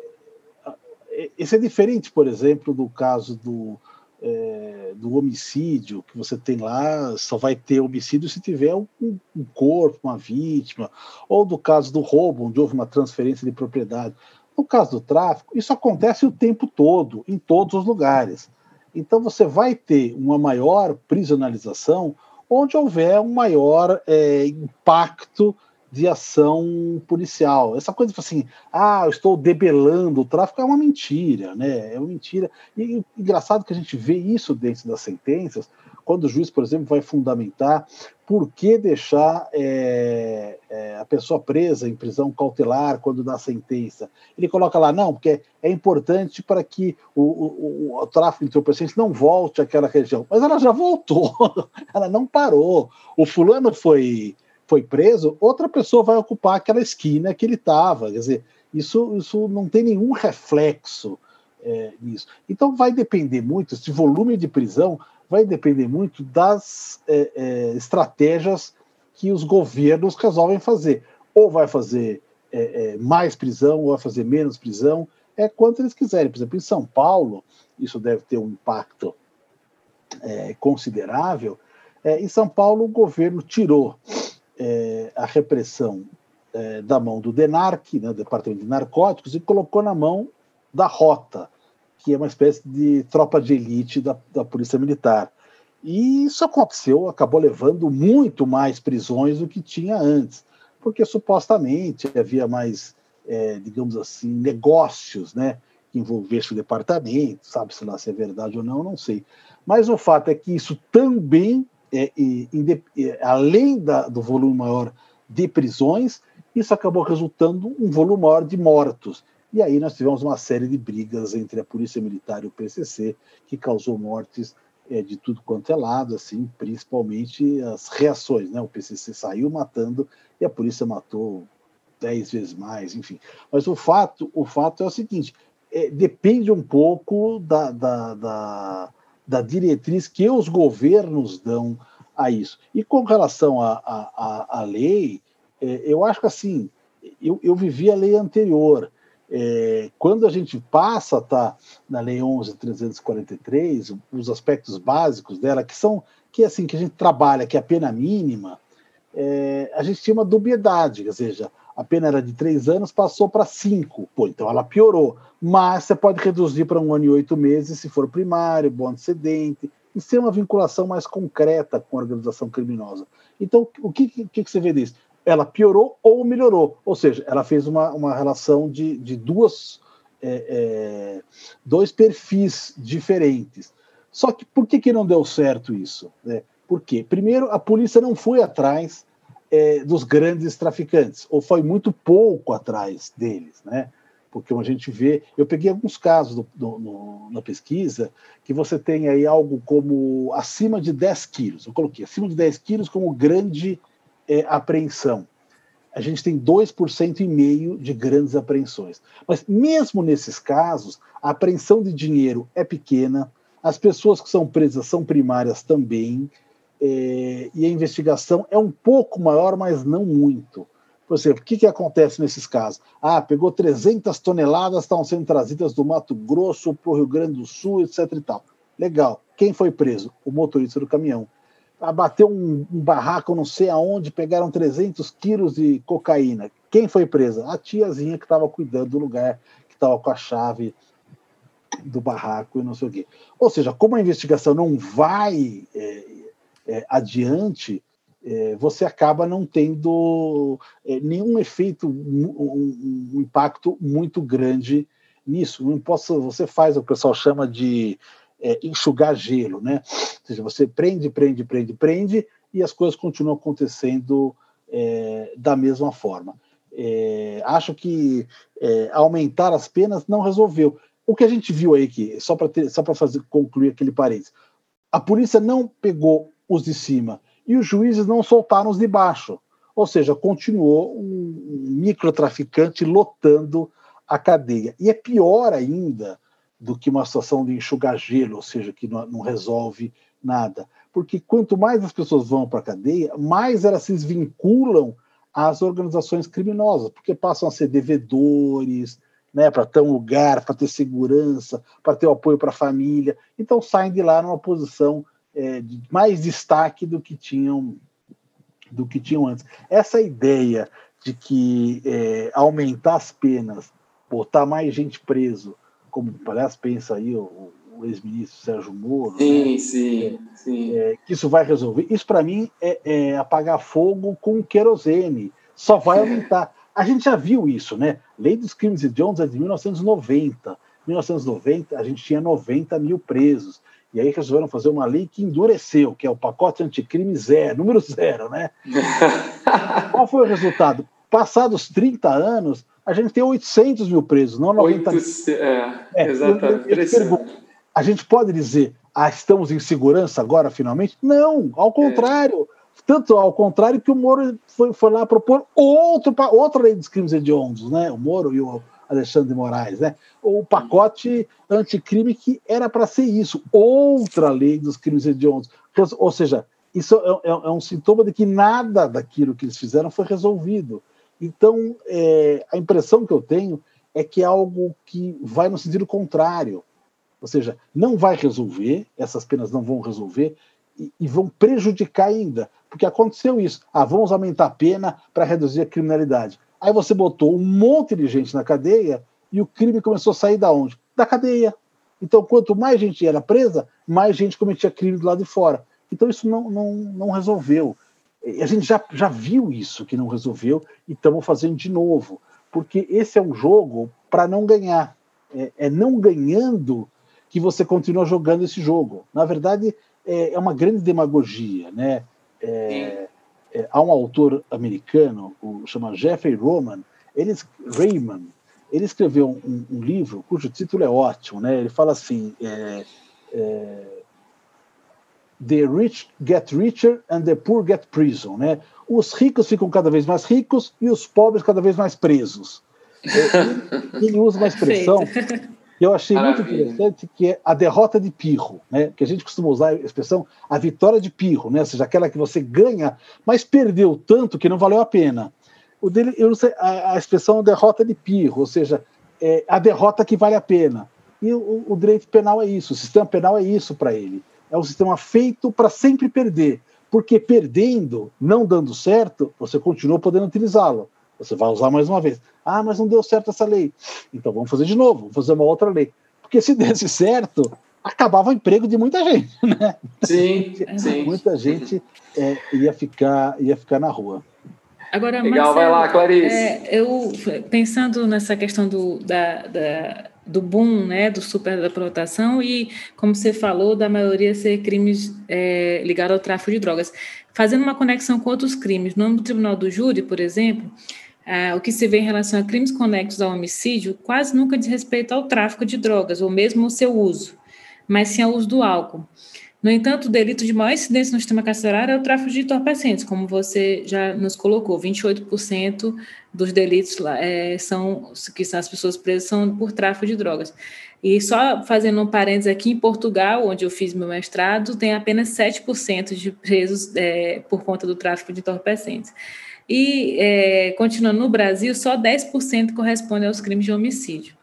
isso é diferente, por exemplo, do caso do, é, do homicídio, que você tem lá, só vai ter homicídio se tiver um, um, corpo, uma vítima, ou do caso do roubo, onde houve uma transferência de propriedade. No caso do tráfico, isso acontece o tempo todo, em todos os lugares. Então você vai ter uma maior prisionalização onde houver um maior é, impacto de ação policial. Essa coisa assim, ah, eu estou debelando o tráfico é uma mentira, né? É uma mentira. E engraçado que a gente vê isso dentro das sentenças, quando o juiz, por exemplo, vai fundamentar por que deixar é, é, a pessoa presa em prisão cautelar quando dá sentença. Ele coloca lá, não, porque é importante para que o, o, o, o tráfico de entorpecentes não volte àquela região. Mas ela já voltou, ela não parou. O fulano foi foi preso, outra pessoa vai ocupar aquela esquina que ele estava. Quer dizer, isso, isso não tem nenhum reflexo é, nisso. Então vai depender muito, esse volume de prisão vai depender muito das é, é, estratégias que os governos resolvem fazer. Ou vai fazer é, é, mais prisão, ou vai fazer menos prisão, é quanto eles quiserem. Por exemplo, em São Paulo, isso deve ter um impacto é, considerável. em São Paulo, o governo tirou é, a repressão é, da mão do DENARC, né, Departamento de Narcóticos, e colocou na mão da Rota, que é uma espécie de tropa de elite da, da Polícia Militar. E isso aconteceu, acabou levando muito mais prisões do que tinha antes, porque supostamente havia mais, é, digamos assim, negócios, né, que envolvessem o departamento, sabe-se lá se é verdade ou não, não sei. Mas o fato é que isso também, é, é, além da, do volume maior de prisões, isso acabou resultando um volume maior de mortos. E aí nós tivemos uma série de brigas entre a Polícia Militar e o PCC, que causou mortes é, de tudo quanto é lado, assim, principalmente as reações. Né? O PCC saiu matando e a polícia matou dez vezes mais, enfim. Mas o fato, o fato é o seguinte: é, depende um pouco da, da, da, da, diretriz que os governos dão a isso. E com relação à lei, é, eu acho que assim, eu, eu vivi a lei anterior. É, quando a gente passa tá, na Lei 11.343, os aspectos básicos dela, que são que assim que a gente trabalha, que é a pena mínima, é, a gente tinha uma dubiedade, ou seja, a pena era de três anos, passou para cinco. Pô, então ela piorou. Mas você pode reduzir para um ano e oito meses se for primário, bom antecedente, e ser uma vinculação mais concreta com a organização criminosa. Então, o que, que, que você vê disso? ela piorou ou melhorou. Ou seja, ela fez uma, uma relação de, de duas, é, é, dois perfis diferentes. Só que por que, que não deu certo isso? É, por quê? Primeiro, a polícia não foi atrás é, dos grandes traficantes, ou foi muito pouco atrás deles, né? Porque a gente vê, eu peguei alguns casos do, do, no, na pesquisa que você tem aí algo como acima de 10 quilos. Eu coloquei acima de 10 quilos como grande é, apreensão. A gente tem 2% e meio de grandes apreensões. Mas mesmo nesses casos, a apreensão de dinheiro é pequena, as pessoas que são presas são primárias também, é, e a investigação é um pouco maior, mas não muito. Por exemplo, o que, que acontece nesses casos? Ah, pegou 300 toneladas, estavam sendo trazidas do Mato Grosso para o Rio Grande do Sul, etc. e tal. Legal. Quem foi preso? O motorista do caminhão abateu um, um barraco não sei aonde, pegaram 300 quilos de cocaína. Quem foi presa? A tiazinha que estava cuidando do lugar, que estava com a chave do barraco e não sei o quê. Ou seja, como a investigação não vai é, é, adiante, é, você acaba não tendo é, nenhum efeito, um, um, impacto muito grande nisso. Não posso, você faz o pessoal chama de é, enxugar gelo, né? Ou seja, você prende, prende, prende, prende e as coisas continuam acontecendo é, da mesma forma. É, acho que é, aumentar as penas não resolveu. O que a gente viu aí que só para só para fazer concluir aquele parênteses, a polícia não pegou os de cima e os juízes não soltaram os de baixo. Ou seja, continuou um microtraficante lotando a cadeia. E é pior ainda do que uma situação de enxugar gelo, ou seja, que não, resolve nada. Porque quanto mais as pessoas vão para a cadeia, mais elas se vinculam às organizações criminosas, porque passam a ser devedores, né, para ter um lugar, para ter segurança, para ter o apoio para a família. Então saem de lá numa posição é, de mais destaque do que tinham do que tinham antes. Essa ideia de que é, aumentar as penas, botar mais gente preso, como aliás pensa aí o, o ex-ministro Sérgio Moro, sim, né? sim, é, sim. É, que isso vai resolver. Isso para mim é, é, apagar fogo com querosene, só vai aumentar. A gente já viu isso, né? Lei dos crimes de Jones é de 1990. 1990 a gente tinha 90 mil presos. E aí resolveram fazer uma lei que endureceu, que é o pacote anticrime zero, número zero, né? Qual foi o resultado? Passados 30 anos, a gente tem 800 mil presos, não 90 mil. É, é, exatamente. Eu, eu pergunto, a gente pode dizer, ah, estamos em segurança agora, finalmente? Não, ao contrário. É. Tanto ao contrário que o Moro foi, foi lá propor outro, outra lei dos crimes hediondos, né? O Moro e o Alexandre de Moraes, né? O pacote anticrime que era para ser isso, outra lei dos crimes hediondos. Ou seja, isso é, é, é um sintoma de que nada daquilo que eles fizeram foi resolvido. Então, é, a impressão que eu tenho é que é algo que vai no sentido contrário. Ou seja, não vai resolver, essas penas não vão resolver e, e vão prejudicar ainda. Porque aconteceu isso. Ah, vamos aumentar a pena para reduzir a criminalidade. Aí você botou um monte de gente na cadeia e o crime começou a sair da onde? Da cadeia. Então, quanto mais gente era presa, mais gente cometia crime do lado de fora. Então, isso não, não, não resolveu. A gente já, já viu isso que não resolveu e estamos fazendo de novo. Porque esse é um jogo para não ganhar. É, é, não ganhando que você continua jogando esse jogo. Na verdade, é, é uma grande demagogia. Né? É, é, há um autor americano, o, chama Jeffrey Roman, ele, Raymond, ele escreveu um, um, livro cujo título é ótimo, né? Ele fala assim: é, é, The rich get richer and the poor get prison, né? Os ricos ficam cada vez mais ricos e os pobres cada vez mais presos. É, ele, ele usa uma expressão eu achei Maravilha. muito interessante, que é a derrota de pirro, né? Que a gente costuma usar a expressão a vitória de pirro, né? Ou seja, aquela que você ganha, mas perdeu tanto que não valeu a pena. O dele, eu sei, a, a expressão derrota de pirro, ou seja, é a derrota que vale a pena. E o, o direito penal é isso, o sistema penal é isso para ele. É um sistema feito para sempre perder, porque perdendo, não dando certo, você continua podendo utilizá-lo. Você vai usar mais uma vez. Ah, mas não deu certo essa lei. Então vamos fazer de novo, vamos fazer uma outra lei. Porque se desse certo, acabava o emprego de muita gente, né? Sim, sim. Muita gente é, ia, ficar, ia ficar na rua. Agora, Legal, Marcelo, vai lá, Clarice. É, eu, pensando nessa questão do, da, da, do boom, né, do superdeportação e, como você falou, da maioria ser crimes é, ligados ao tráfico de drogas. Fazendo uma conexão com outros crimes, no âmbito do Tribunal do Júri, por exemplo, é, o que se vê em relação a crimes conexos ao homicídio quase nunca diz respeito ao tráfico de drogas, ou mesmo o seu uso, mas sim ao uso do álcool. No entanto, o delito de maior incidência no sistema carcerário é o tráfico de entorpecentes, como você já nos colocou, 28% dos delitos é, são que são as pessoas presas são por tráfico de drogas. E só fazendo um parênteses aqui, em Portugal, onde eu fiz meu mestrado, tem apenas 7% de presos é, por conta do tráfico de entorpecentes. E, é, continuando no Brasil, só 10% corresponde aos crimes de homicídio.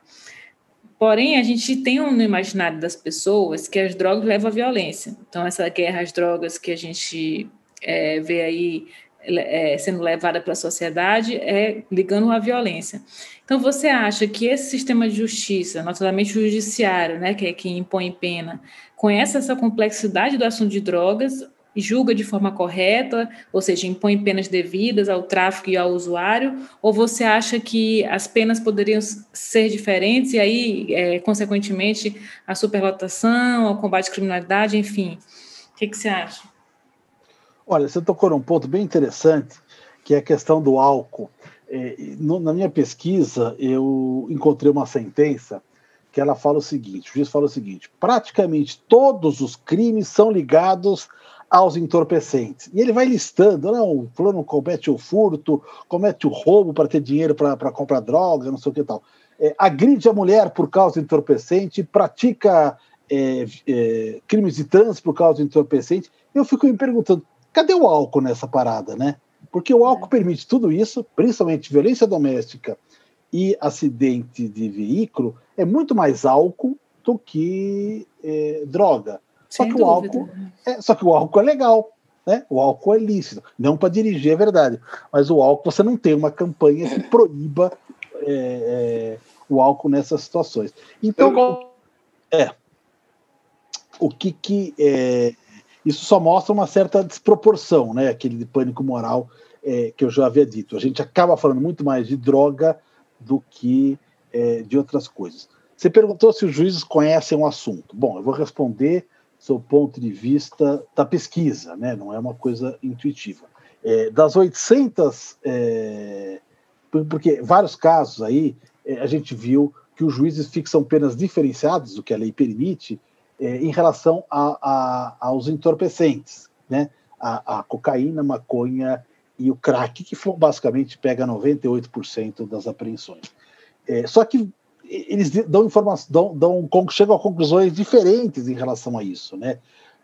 Porém, a gente tem no imaginário das pessoas que as drogas levam à violência. Então, essa guerra às drogas que a gente é, vê aí é, sendo levada pela sociedade é ligando à violência. Então, você acha que esse sistema de justiça, notadamente o judiciário, né, que é quem impõe pena, conhece essa complexidade do assunto de drogas e julga de forma correta, ou seja, impõe penas devidas ao tráfico e ao usuário, ou você acha que as penas poderiam ser diferentes e aí, é, consequentemente, a superlotação, o combate à criminalidade, enfim? O que, que você acha? Olha, você tocou num ponto bem interessante, que é a questão do álcool. É, no, na minha pesquisa, eu encontrei uma sentença que ela fala o seguinte: o juiz fala o seguinte: praticamente todos os crimes são ligados aos entorpecentes. E ele vai listando, não, o plano comete o furto, comete o roubo para ter dinheiro para comprar droga, não sei o que tal. É, agride a mulher por causa entorpecente, pratica é, é, crimes de trânsito por causa entorpecente. Eu fico me perguntando, cadê o álcool nessa parada, né? Porque o álcool permite tudo isso, principalmente violência doméstica e acidente de veículo, é muito mais álcool do que é, droga. Só que, o álcool é, só que o álcool é legal. Né? O álcool é lícito. Não para dirigir, é verdade. Mas o álcool, você não tem uma campanha que proíba é, é, o álcool nessas situações. Então, é. O que que. É, isso só mostra uma certa desproporção, né? Aquele de pânico moral é, que eu já havia dito. A gente acaba falando muito mais de droga do que é, de outras coisas. Você perguntou se os juízes conhecem um assunto. Bom, eu vou responder seu ponto de vista da pesquisa, né? não é uma coisa intuitiva. É, das 800, é, porque vários casos aí, é, a gente viu que os juízes fixam penas diferenciadas do que a lei permite é, em relação a, a, aos entorpecentes, né? A, a, cocaína, maconha e o crack, que basicamente pega 98% das apreensões. É, só que eles dão informação, dão, dão, chegam a conclusões diferentes em relação a isso, né?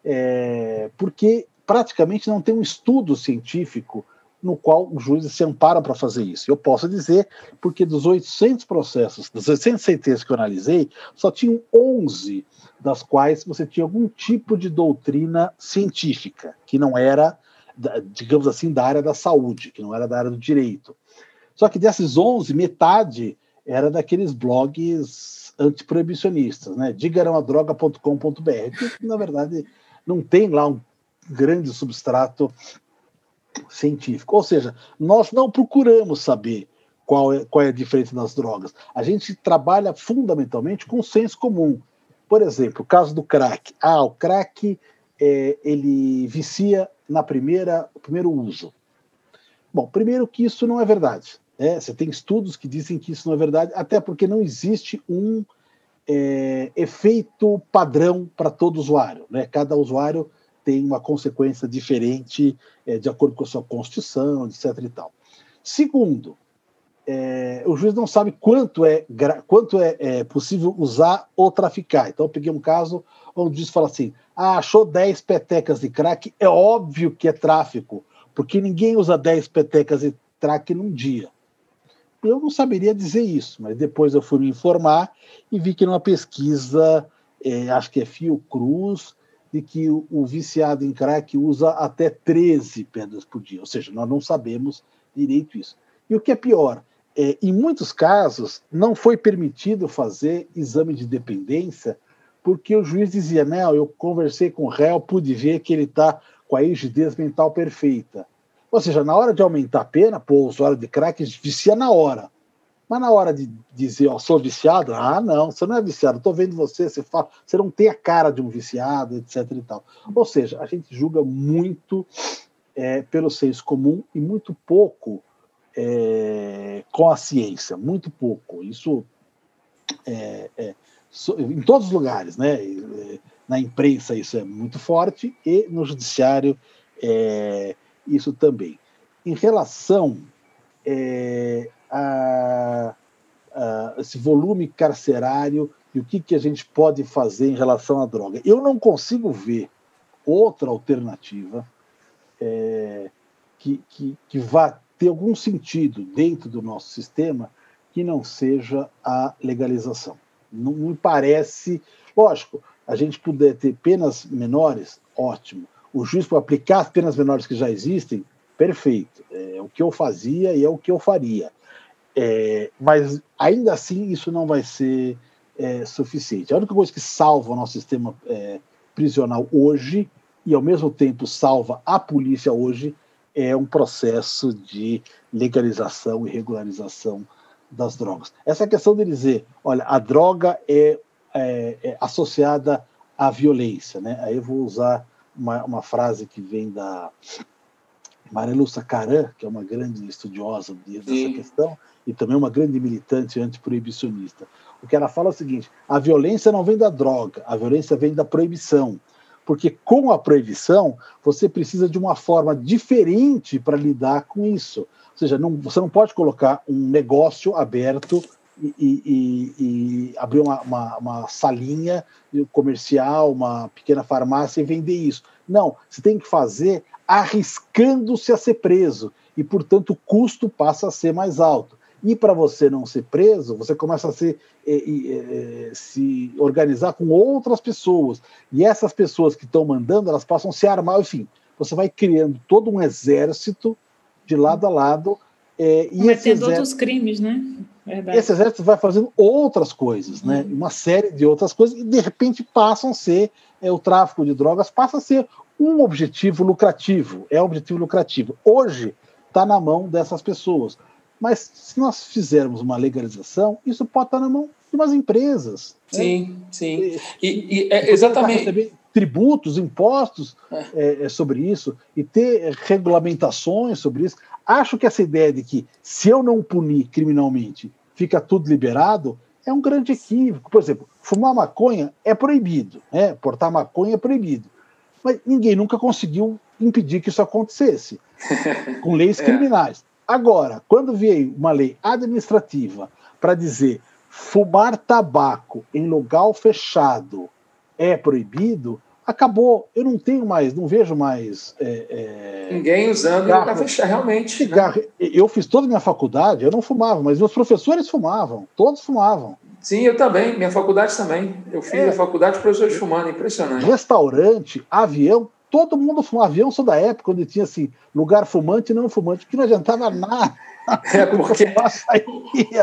É, porque praticamente não tem um estudo científico no qual os juízes se amparam para fazer isso. Eu posso dizer porque dos 800 processos, dos 800 sentenças que eu analisei, só tinham 11 das quais você tinha algum tipo de doutrina científica, que não era digamos assim, da área da saúde, que não era da área do direito. Só que desses 11, metade era daqueles blogs antiproibicionistas, né? digaramadroga.com.br, que na verdade não tem lá um grande substrato científico. Ou seja, nós não procuramos saber qual é, qual é a diferença das drogas. A gente trabalha fundamentalmente com senso comum. Por exemplo, o caso do crack. Ah, o crack é, ele vicia na primeira, primeiro uso. Bom, primeiro que isso não é verdade. Né? Você tem estudos que dizem que isso não é verdade, até porque não existe um é, efeito padrão para todo usuário. Né? Cada usuário tem uma consequência diferente é, de acordo com a sua constituição, etc. E tal. Segundo, é, o juiz não sabe quanto é, quanto é, é, possível usar ou traficar. Então, eu peguei um caso onde o juiz fala assim: ah, achou 10 petecas de crack, é óbvio que é tráfico, porque ninguém usa 10 petecas de crack num dia. Eu não saberia dizer isso, mas depois eu fui me informar e vi que numa pesquisa, é, acho que é Fiocruz, de que o, o, viciado em crack usa até 13 pedras por dia. Ou seja, nós não sabemos direito isso. E o que é pior, é, em muitos casos não foi permitido fazer exame de dependência porque o juiz dizia, não, eu conversei com o réu, pude ver que ele está com a rigidez mental perfeita. Ou seja, na hora de aumentar a pena, pô, usuário de crack vicia na hora. Mas na hora de dizer, ó, sou viciado, ah, não, você não é viciado, estou vendo você, você fala, você não tem a cara de um viciado, etc. e tal. Ou seja, a gente julga muito é, pelo senso comum e muito pouco é, com a ciência, muito pouco. Isso é, é em todos os lugares, né? Na imprensa isso é muito forte e no judiciário é, isso também. Em relação é, a, a, esse volume carcerário e o que, que a gente pode fazer em relação à droga, eu não consigo ver outra alternativa é, que, que, que vá ter algum sentido dentro do nosso sistema que não seja a legalização. Não me parece. Lógico, a gente puder ter penas menores, ótimo. O juiz para aplicar as penas menores que já existem, perfeito. É o que eu fazia e é o que eu faria. É, mas ainda assim isso não vai ser é, suficiente. A única coisa que salva o nosso sistema é, prisional hoje e ao mesmo tempo salva a polícia hoje é um processo de legalização e regularização das drogas. Essa questão de dizer, olha, a droga é, é, é associada à violência, né? Aí eu vou usar uma, uma frase que vem da Marilu Sacaran, que é uma grande estudiosa dessa Sim. questão e também uma grande militante antiproibicionista. O que ela fala é o seguinte: a violência não vem da droga, a violência vem da proibição. Porque com a proibição, você precisa de uma forma diferente para lidar com isso. Ou seja, não, você não pode colocar um negócio aberto e, e, e abrir uma, uma, uma, salinha comercial, uma pequena farmácia e vender isso. Não, você tem que fazer arriscando-se a ser preso e, portanto, o custo passa a ser mais alto. E para você não ser preso, você começa a se, é, é, se organizar com outras pessoas. E essas pessoas que estão mandando, elas passam a se armar, enfim. Você vai criando todo um exército de lado a lado. É, e Cometendo outros crimes, né? Verdade. Esse exército vai fazendo outras coisas, né? Uhum. Uma série de outras coisas, e de repente passam a ser, é, o tráfico de drogas passa a ser um objetivo lucrativo, é um objetivo lucrativo. Hoje está na mão dessas pessoas. Mas se nós fizermos uma legalização, isso pode estar tá na mão de umas empresas. Né? Sim, né? sim. E, e é, exatamente tributos, impostos é. É, é. sobre isso e ter regulamentações sobre isso. Acho que essa ideia de que se eu não punir criminalmente fica tudo liberado é um grande equívoco. Por exemplo, fumar maconha é proibido, né? portar maconha é proibido. Mas ninguém nunca conseguiu impedir que isso acontecesse com leis é. criminais. Agora, quando veio uma lei administrativa para dizer fumar tabaco em lugar fechado é proibido, acabou. Eu não tenho mais, não vejo mais. É, é, Ninguém usando para fechar, realmente. Né? Eu fiz toda a minha faculdade, eu não fumava, mas meus professores fumavam, todos fumavam. Sim, eu também, minha faculdade também. Eu fiz é, a faculdade de professores fumando, impressionante. Restaurante, avião, todo mundo fumava. Avião só da época, onde tinha assim, lugar fumante e não fumante, que não adiantava nada. É porque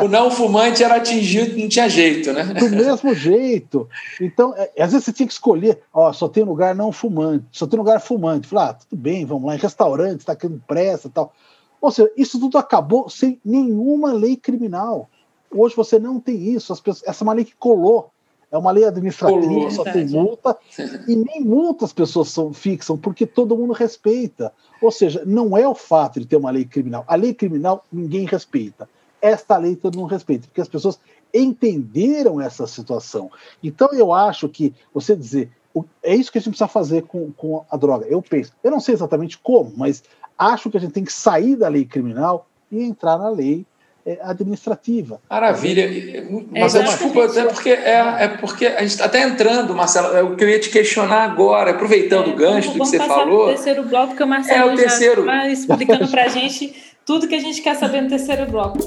o não fumante era atingido, não tinha jeito, né? Do mesmo jeito. Então, é, às vezes você tinha que escolher, ó, só tem lugar não fumante, só tem lugar fumante. Falar, ah, tudo bem, vamos lá, em restaurante, está querendo pressa tal. Ou seja, isso tudo acabou sem nenhuma lei criminal. Hoje você não tem isso. Pessoas, essa é uma lei que colou. É uma lei administrativa, colou. só tem multa, e nem multa as pessoas são, fixam, porque todo mundo respeita. Ou seja, não é o fato de ter uma lei criminal. A lei criminal ninguém respeita. Esta lei todo mundo respeita, porque as pessoas entenderam essa situação. Então eu acho que você dizer é isso que a gente precisa fazer com, com a droga. Eu penso, eu não sei exatamente como, mas acho que a gente tem que sair da lei criminal e entrar na lei administrativa. Maravilha. Mas é, desculpa, é porque, é, é porque a gente está até entrando, Marcelo, eu queria te questionar agora, aproveitando é, o gancho do que você falou. O terceiro bloco que o Marcelo é o terceiro. já está explicando para a gente tudo que a gente quer saber no terceiro bloco.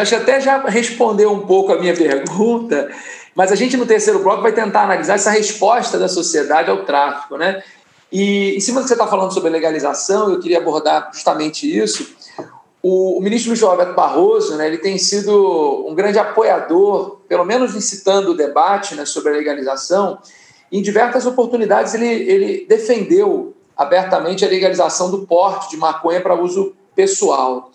Acho que até já respondeu um pouco a minha pergunta, mas a gente no terceiro bloco vai tentar analisar essa resposta da sociedade ao tráfico, né? E em cima do que você está falando sobre legalização, eu queria abordar justamente isso. O, o, ministro Luiz Roberto Barroso, né, ele tem sido um grande apoiador, pelo menos incitando o debate né, sobre a legalização. Em diversas oportunidades, ele, ele defendeu abertamente a legalização do porte de maconha para uso pessoal.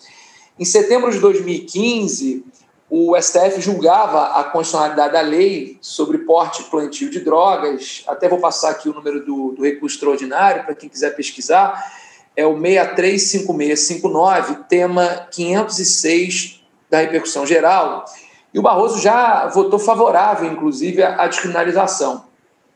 Em setembro de 2015, o STF julgava a constitucionalidade da lei sobre porte e plantio de drogas. Até vou passar aqui o número do, do recurso extraordinário para quem quiser pesquisar. É o 635659, tema 506 da repercussão geral. E o Barroso já votou favorável, inclusive, à descriminalização.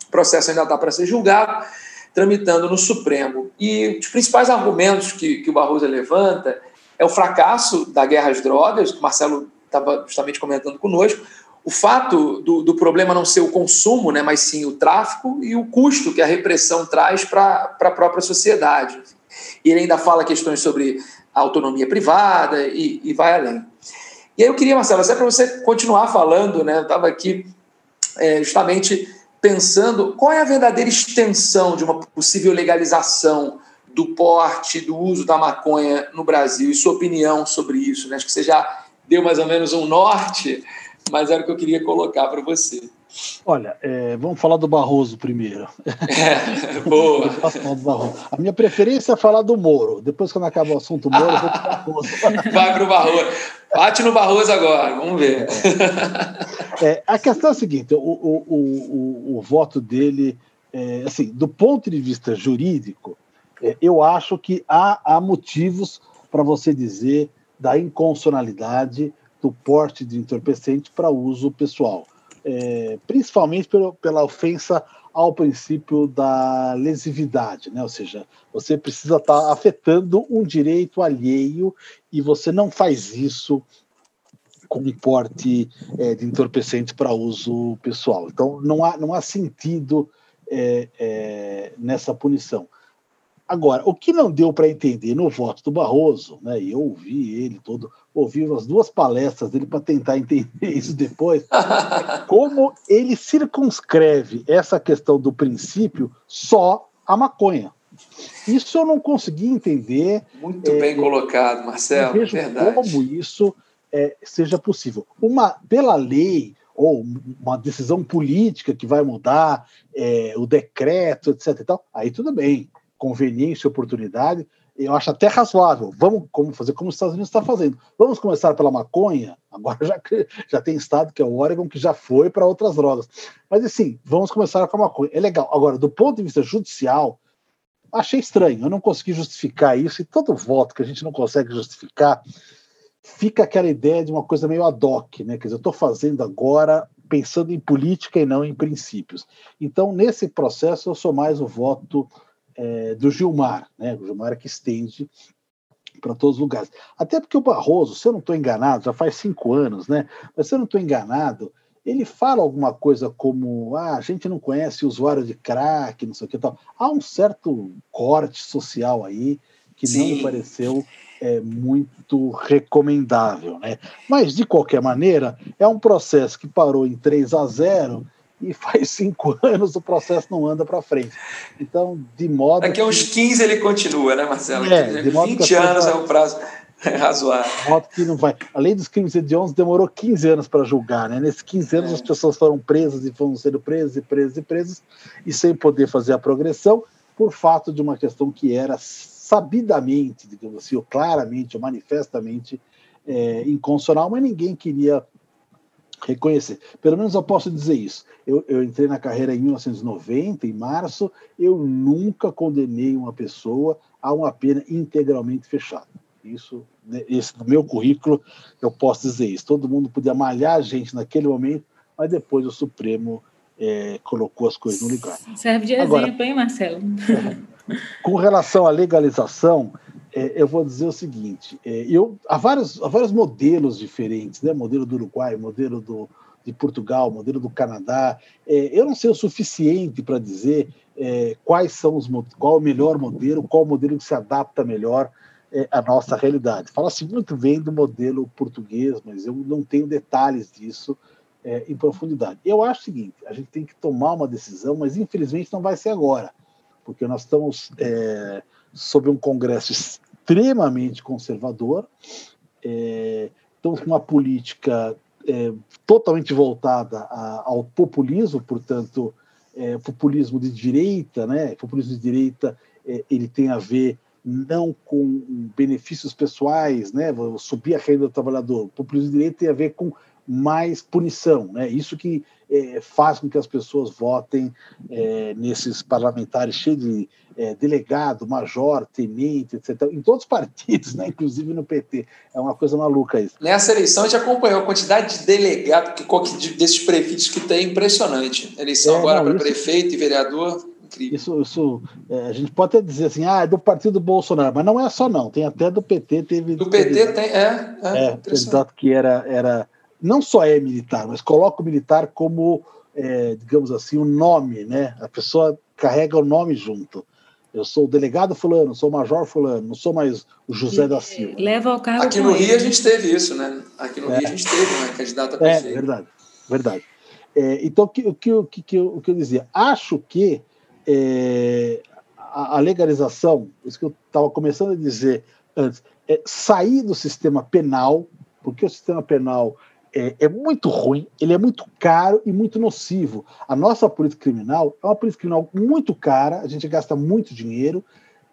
O processo ainda está para ser julgado, tramitando no Supremo. E os principais argumentos que, que o Barroso levanta é o fracasso da guerra às drogas, que o Marcelo estava justamente comentando conosco, o fato do, do, problema não ser o consumo, né, mas sim o tráfico e o custo que a repressão traz para a própria sociedade. E ele ainda fala questões sobre a autonomia privada e, e vai além. E aí eu queria, Marcelo, até para você continuar falando, né, eu estava aqui é, justamente pensando qual é a verdadeira extensão de uma possível legalização do porte, do uso da maconha no Brasil e sua opinião sobre isso. Né? Acho que você já deu mais ou menos um norte, mas era o que eu queria colocar para você. Olha, é, vamos falar do Barroso primeiro. É, boa. A minha preferência é falar do Moro. Depois, quando acabar o assunto Moro, eu vou para Barroso. Vai para o Barroso. Bate no Barroso agora, vamos ver. É, é, a questão é a seguinte: o, o, o, o voto dele, é, assim, do ponto de vista jurídico, eu acho que há, há motivos para você dizer da inconstitucionalidade do porte de entorpecente para uso pessoal, é, principalmente pelo, pela ofensa ao princípio da lesividade, né? ou seja, você precisa estar tá afetando um direito alheio e você não faz isso com porte é, de entorpecente para uso pessoal. Então, não há, não há sentido é, é, nessa punição. Agora, o que não deu para entender no voto do Barroso, né, e eu ouvi ele todo, ouvi as duas palestras dele para tentar entender isso depois, é como ele circunscreve essa questão do princípio só à maconha. Isso eu não consegui entender. Muito é, bem colocado, Marcelo. vejo verdade. como isso é, seja possível. Uma, pela lei, ou uma decisão política que vai mudar é, o decreto, etc. E tal, aí tudo bem conveniência oportunidade, eu acho até razoável. Vamos como fazer como os Estados Unidos está fazendo. Vamos começar pela maconha. Agora já, já tem estado que é o Oregon que já foi para outras drogas. Mas assim, vamos começar com a maconha. É legal. Agora, do ponto de vista judicial, achei estranho. Eu não consegui justificar isso. E todo voto que a gente não consegue justificar, fica aquela ideia de uma coisa meio ad hoc, né? Quer dizer, eu estou fazendo agora pensando em política e não em princípios. Então, nesse processo, eu sou mais o voto é, do Gilmar, né? O Gilmar é que estende para todos os lugares. Até porque o Barroso, se eu não estou enganado, já faz cinco anos, né? Mas se eu não estou enganado, ele fala alguma coisa como ah, a gente não conhece usuário de crack, não sei o que tal. Há um certo corte social aí que Sim. não me pareceu é, muito recomendável. Né? Mas, de qualquer maneira, é um processo que parou em 3 a 0 e faz cinco anos o processo não anda para frente. Então, de modo. Daqui a uns 15 ele continua, né, Marcelo? É, de modo 20 anos é o prazo razoável. De modo que não vai. Além dos crimes hediondos, demorou 15 anos para julgar, né? Nesses 15 anos, é. as pessoas foram presas e foram sendo presas e presas e presas, e sem poder fazer a progressão, por fato de uma questão que era sabidamente, digamos assim, ou claramente, ou manifestamente é, inconstitucional, mas ninguém queria reconhecer. Pelo menos eu posso dizer isso. Eu, eu, entrei na carreira em 1990, em março, eu nunca condenei uma pessoa a uma pena integralmente fechada. Isso, né, esse do meu currículo, eu posso dizer isso. Todo mundo podia malhar a gente naquele momento, mas depois o Supremo é, colocou as coisas no lugar. Serve de Agora, exemplo, hein, Marcelo? Com relação à legalização, é, eu vou dizer o seguinte: é, eu, há, vários, há vários modelos diferentes, né? modelo do Uruguai, modelo do, de Portugal, modelo do Canadá. É, eu não sei o suficiente para dizer é, quais são os qual o melhor modelo, qual o modelo que se adapta melhor é, à nossa realidade. Fala-se muito bem do modelo português, mas eu não tenho detalhes disso é, em profundidade. Eu acho o seguinte: a gente tem que tomar uma decisão, mas infelizmente não vai ser agora porque nós estamos é, sob um Congresso extremamente conservador, é, estamos com uma política é, totalmente voltada a, ao populismo, portanto, é, populismo de direita, né? Populismo de direita é, ele tem a ver não com benefícios pessoais, né? Subir a renda do trabalhador. Populismo de direita tem a ver com mais punição. Né? Isso que é, faz com que as pessoas votem é, nesses parlamentares cheios de é, delegado, major, tenente, etc. Em todos os partidos, né? inclusive no PT. É uma coisa maluca isso. Nessa eleição a gente acompanhou a quantidade de delegado que, desses prefeitos que tem, impressionante. Eleição é, agora para prefeito e vereador. Incrível. Isso, isso é, a gente pode até dizer assim, ah, é do partido Bolsonaro, mas não é só não, tem até do PT, teve. Do PT tem, é. É, é candidato que era, era não só é militar, mas coloca o militar como, é, digamos assim, o um nome, né? A pessoa carrega o nome junto. Eu sou o delegado fulano, sou o major fulano, não sou mais o José da Silva. Leva ao cargo Aqui no Rio ele. a gente teve isso, né? Aqui no é. Rio a gente teve uma candidata a prefeito. É, verdade, verdade. É, então, o que, o, que, o, que, o que eu dizia? Acho que é, a, a, legalização, isso que eu estava começando a dizer antes, é sair do sistema penal, porque o sistema penal é, é, muito ruim, ele é muito caro e muito nocivo. A nossa política criminal é uma política criminal muito cara, a gente gasta muito dinheiro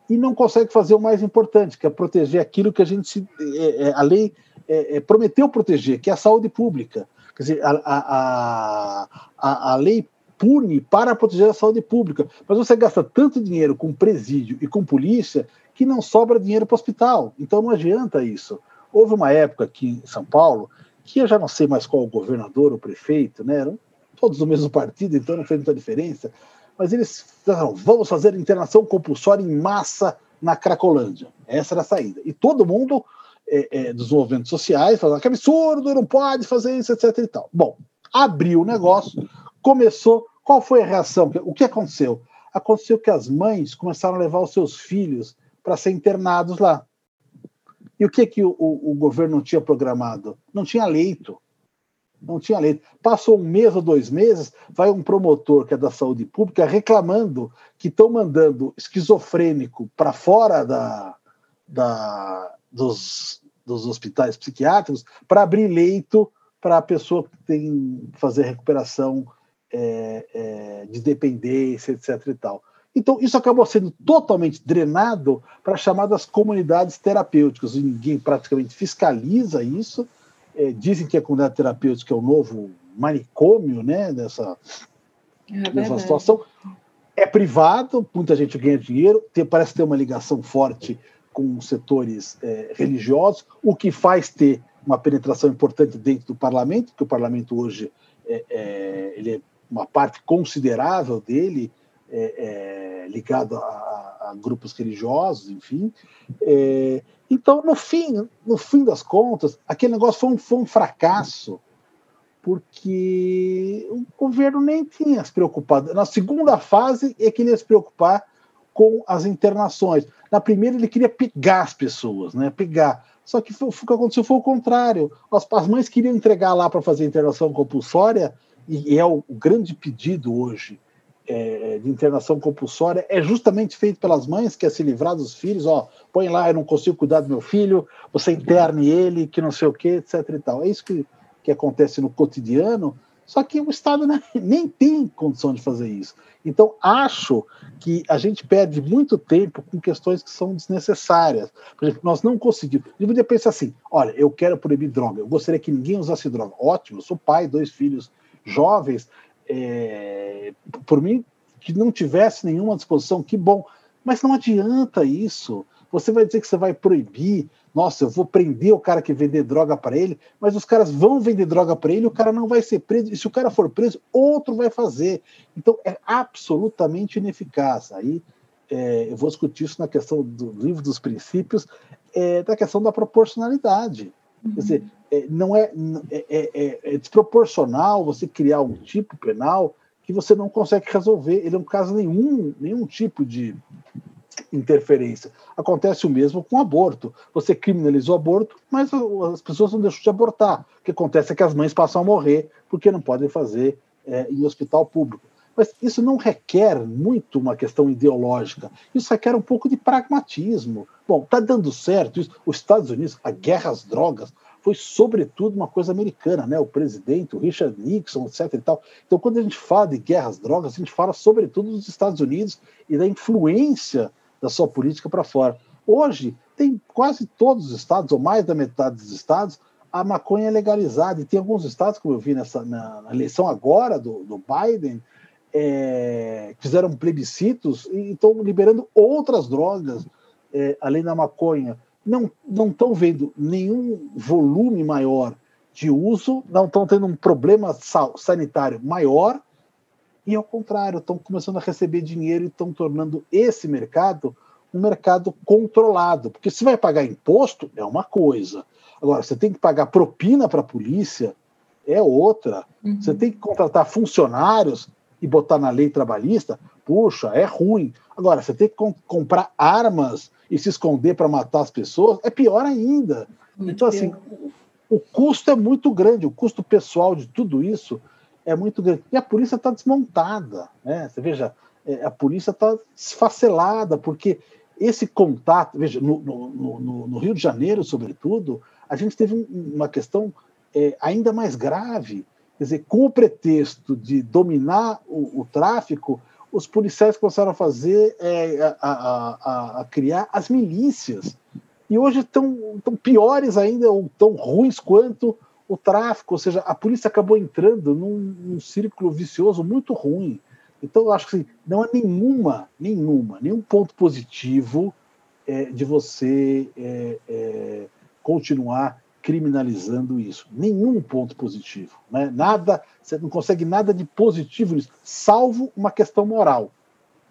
e não consegue fazer o mais importante, que é proteger aquilo que a gente, é, é, a lei é, é, prometeu proteger, que é a saúde pública. Quer dizer, a, a, a, a lei pune para proteger a saúde pública, mas você gasta tanto dinheiro com presídio e com polícia que não sobra dinheiro para o hospital. Então não adianta isso. Houve uma época aqui em São Paulo que eu já não sei mais qual o governador ou prefeito, né? Eram todos do mesmo partido, então não fez muita diferença. Mas eles falaram, vamos fazer internação compulsória em massa na Cracolândia. Essa era a saída. E todo mundo é, é, dos movimentos sociais falando que absurdo, não pode fazer isso, etc. E tal. Bom, abriu o negócio, começou. Qual foi a reação? O que aconteceu? Aconteceu que as mães começaram a levar os seus filhos para ser internados lá. E o que, que o, o, o governo tinha programado? Não tinha leito. Não tinha leito. Passou um mês ou dois meses, vai um promotor que é da saúde pública reclamando que estão mandando esquizofrênico para fora da, da, dos, dos hospitais psiquiátricos para abrir leito para a pessoa que tem fazer recuperação é, é, de dependência, etc. e tal. Então, isso acabou sendo totalmente drenado para as chamadas comunidades terapêuticas. E ninguém praticamente fiscaliza isso. É, dizem que a comunidade terapêutica é o novo manicômio né, dessa, é dessa situação. É privado, muita gente ganha dinheiro, tem, parece ter uma ligação forte com setores é, religiosos, o que faz ter uma penetração importante dentro do parlamento, que o parlamento hoje é, é, ele é uma parte considerável dele é, é ligado a, a, grupos religiosos, enfim. É, então, no fim, no fim das contas, aquele negócio foi um, foi um fracasso, porque o governo nem tinha se preocupado. Na segunda fase é que ele ia se preocupar com as internações. Na primeira ele queria pegar as pessoas, né? Pegar. Só que foi, o que aconteceu foi o contrário. As, as mães queriam entregar lá para fazer internação compulsória, e, é o, o, grande pedido hoje é, de internação compulsória, é justamente feito pelas mães, que é se livrar dos filhos, ó, põe lá, eu não consigo cuidar do meu filho, você interne ele, que não sei o quê, etc e tal. É isso que, que acontece no cotidiano, só que o Estado nem tem condição de fazer isso. Então, acho que a gente perde muito tempo com questões que são desnecessárias. Por exemplo, nós não conseguimos. Eu podia pensar assim: olha, eu quero proibir droga, eu gostaria que ninguém usasse droga. Ótimo, eu sou pai, dois filhos jovens. É, por mim, que não tivesse nenhuma disposição, que bom. Mas não adianta isso. Você vai dizer que você vai proibir nossa, eu vou prender o cara que vender droga para ele, mas os caras vão vender droga para ele, o cara não vai ser preso, e se o cara for preso, outro vai fazer. Então é absolutamente ineficaz. Aí é, eu vou discutir isso na questão do livro dos princípios, é, da questão da proporcionalidade. Uhum. Quer dizer, não é, é, é, é, desproporcional você criar um tipo penal que você não consegue resolver. Ele não causa nenhum, nenhum tipo de interferência. Acontece o mesmo com aborto. Você criminalizou o aborto, mas as pessoas não deixam de abortar. O que acontece é que as mães passam a morrer porque não podem fazer é, em hospital público. Mas isso não requer muito uma questão ideológica, isso requer um pouco de pragmatismo. Bom, está dando certo isso. Os Estados Unidos, a guerra às drogas, foi sobretudo uma coisa americana, né? O presidente, o Richard Nixon, etc. E tal. Então, quando a gente fala de guerra às drogas, a gente fala sobretudo dos Estados Unidos e da influência da sua política para fora. Hoje, tem quase todos os estados, ou mais da metade dos estados, a maconha é legalizada. E tem alguns estados, como eu vi nessa, na, na eleição agora do, do Biden, é, fizeram plebiscitos e estão liberando outras drogas é, além da maconha. Não estão vendo nenhum volume maior de uso, não estão tendo um problema sanitário maior e ao contrário, estão começando a receber dinheiro e estão tornando esse mercado um mercado controlado. Porque se vai pagar imposto, é uma coisa. Agora, você tem que pagar propina para a polícia, é outra. Uhum. Você tem que contratar funcionários e botar na lei trabalhista, puxa, é ruim. Agora, você tem que comprar armas e se esconder para matar as pessoas, é pior ainda. Então, assim, o custo é muito grande, o custo pessoal de tudo isso é muito grande. E a polícia está desmontada. Né? Você veja, é, a polícia está esfacelada, porque esse contato, veja, no, no, no, no, Rio de Janeiro, sobretudo, a gente teve uma questão é, ainda mais grave. Quer dizer, com o pretexto de dominar o, o tráfico, os policiais começaram a fazer, é, a, a, a, criar as milícias. E hoje estão piores ainda, ou tão ruins quanto o tráfico, ou seja, a polícia acabou entrando num, num círculo vicioso muito ruim. Então, eu acho que assim, não há nenhuma, nenhuma, nenhum ponto positivo é, de você é, é, continuar criminalizando isso. Nenhum ponto positivo. Né? Nada, você não consegue nada de positivo nisso, salvo uma questão moral.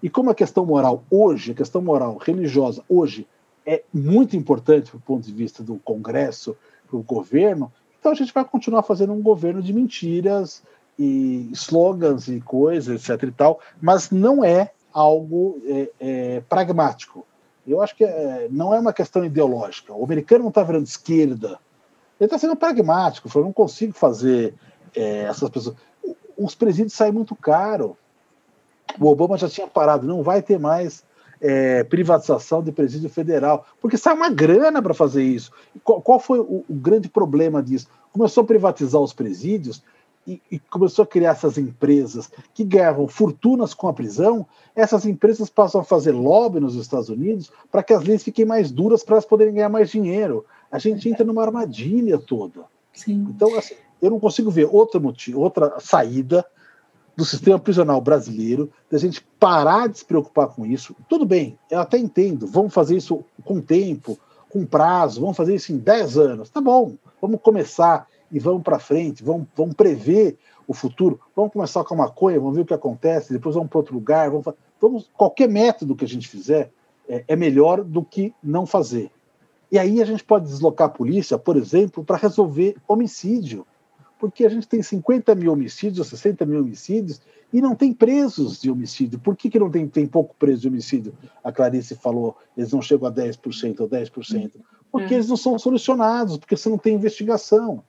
E como a questão moral hoje, a questão moral religiosa hoje é muito importante do ponto de vista do Congresso, para o governo, então a gente vai continuar fazendo um governo de mentiras e slogans e coisas, etc. e tal, mas não é algo é, é, pragmático. Eu acho que é, não é uma questão ideológica. O americano não está virando esquerda. Ele está sendo pragmático. Eu não consigo fazer é, essas pessoas. Os presídios saem muito caro. O Obama já tinha parado. Não vai ter mais é, privatização de presídio federal, porque sai uma grana para fazer isso. Qual, qual foi o, o, grande problema disso? Começou a privatizar os presídios e, e, começou a criar essas empresas que ganhavam fortunas com a prisão. Essas empresas passam a fazer lobby nos Estados Unidos para que as leis fiquem mais duras para elas poderem ganhar mais dinheiro. A gente entra numa armadilha toda. Sim. Então, assim, eu não consigo ver outra motivo, outra saída do sistema prisional brasileiro, da gente parar de se preocupar com isso. Tudo bem, eu até entendo, vamos fazer isso com tempo, com prazo, vamos fazer isso em 10 anos. Tá bom, vamos começar e vamos para frente, vamos, vamos prever o futuro, vamos começar com a maconha, vamos ver o que acontece, depois vamos para outro lugar, vamos, vamos qualquer método que a gente fizer é, é melhor do que não fazer. E aí a gente pode deslocar a polícia, por exemplo, para resolver homicídio. Porque a gente tem 50 mil homicídios, 60 mil homicídios, e não tem presos de homicídio. Por que, que não tem, tem pouco preso de homicídio? A Clarice falou, eles não chegam a 10% ou 10%. Porque é. eles não são solucionados, porque você não tem investigação.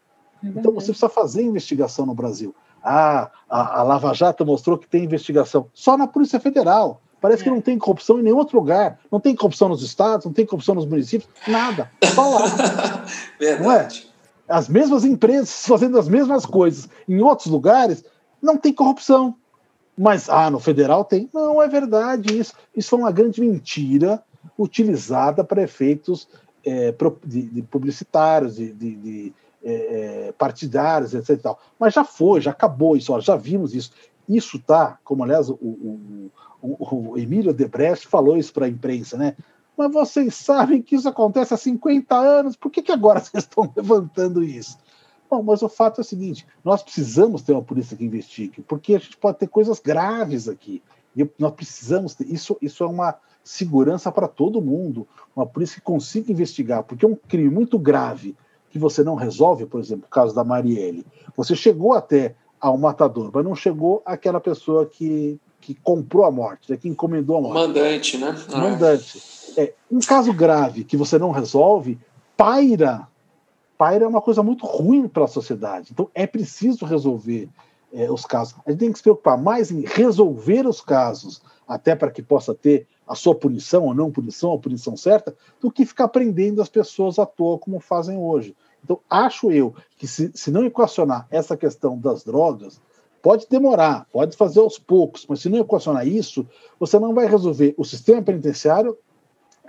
É então você precisa fazer investigação no Brasil. Ah, a, a Lava Jato mostrou que tem investigação. Só na Polícia Federal. Parece é. que não tem corrupção em nenhum outro lugar. Não tem corrupção nos estados, não tem corrupção nos municípios, nada. Só lá. Verdade. É? As mesmas empresas fazendo as mesmas coisas em outros lugares, não tem corrupção. Mas, ah, no federal tem. Não, é verdade isso. Isso foi uma grande mentira utilizada para efeitos é, de, de, publicitários, de, de é, é partidários, etc. Mas já foi, já acabou isso, ó, já vimos isso. Isso tá, como aliás o, o, o, o Emílio Debrecht falou isso para a imprensa, né? Mas vocês sabem que isso acontece há 50 anos, por que, que agora vocês estão levantando isso? Bom, mas o fato é o seguinte: nós precisamos ter uma polícia que investigue, porque a gente pode ter coisas graves aqui. E nós precisamos ter. Isso, isso é uma segurança para todo mundo. Uma polícia que consiga investigar, porque é um crime muito grave que você não resolve, por exemplo, o caso da Marielle. Você chegou até ao matador, mas não chegou àquela pessoa que que comprou a morte, é que encomendou a morte. Mandante, né? Ah. Mandante. É, um caso grave que você não resolve, paira. Paira é uma coisa muito ruim para a sociedade. Então é preciso resolver é, os casos. A gente tem que se preocupar mais em resolver os casos, até para que possa ter a sua punição ou não punição, a punição certa, do que ficar prendendo as pessoas à toa, como fazem hoje. Então, acho eu que se, se não equacionar essa questão das drogas, Pode demorar, pode fazer aos poucos, mas se não equacionar isso, você não vai resolver o sistema penitenciário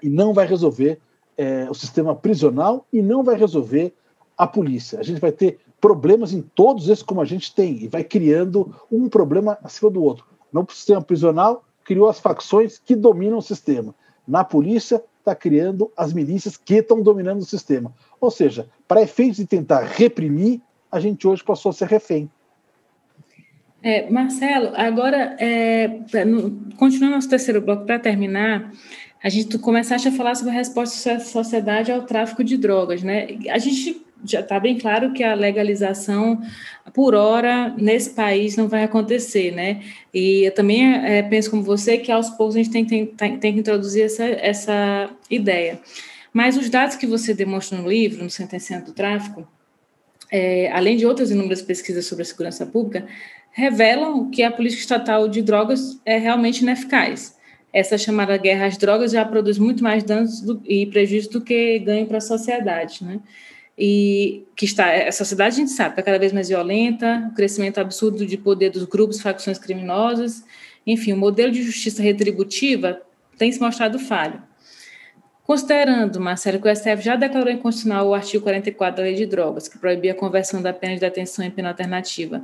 e não vai resolver é, o sistema prisional e não vai resolver a polícia. A gente vai ter problemas em todos esses como a gente tem e vai criando um problema acima do outro. No sistema prisional, criou as facções que dominam o sistema. Na polícia, está criando as milícias que estão dominando o sistema. Ou seja, para efeitos de tentar reprimir, a gente hoje passou a ser refém. É, Marcelo, agora, é, no, continuando nosso terceiro bloco, para terminar, a gente começaste a falar sobre a resposta da sociedade ao tráfico de drogas, né? A gente já está bem claro que a legalização, por hora, nesse país não vai acontecer, né? E eu também é, penso como você que aos poucos a gente tem, tem, tem, que introduzir essa, essa ideia. Mas os dados que você demonstra no livro, no Sentenciando do Tráfico, é, além de outras inúmeras pesquisas sobre a segurança pública, revelam que a política estatal de drogas é realmente ineficaz. Essa chamada guerra às drogas já produz muito mais danos do, e prejuízos do que ganho para a sociedade, né? E que está, a sociedade a gente sabe, está cada vez mais violenta, o crescimento absurdo de poder dos grupos, facções criminosas, enfim, o modelo de justiça retributiva tem se mostrado falho. Considerando, Marcelo, que o STF já declarou inconstitucional o artigo 44 da Lei de Drogas, que proibia a conversão da pena de detenção em pena alternativa,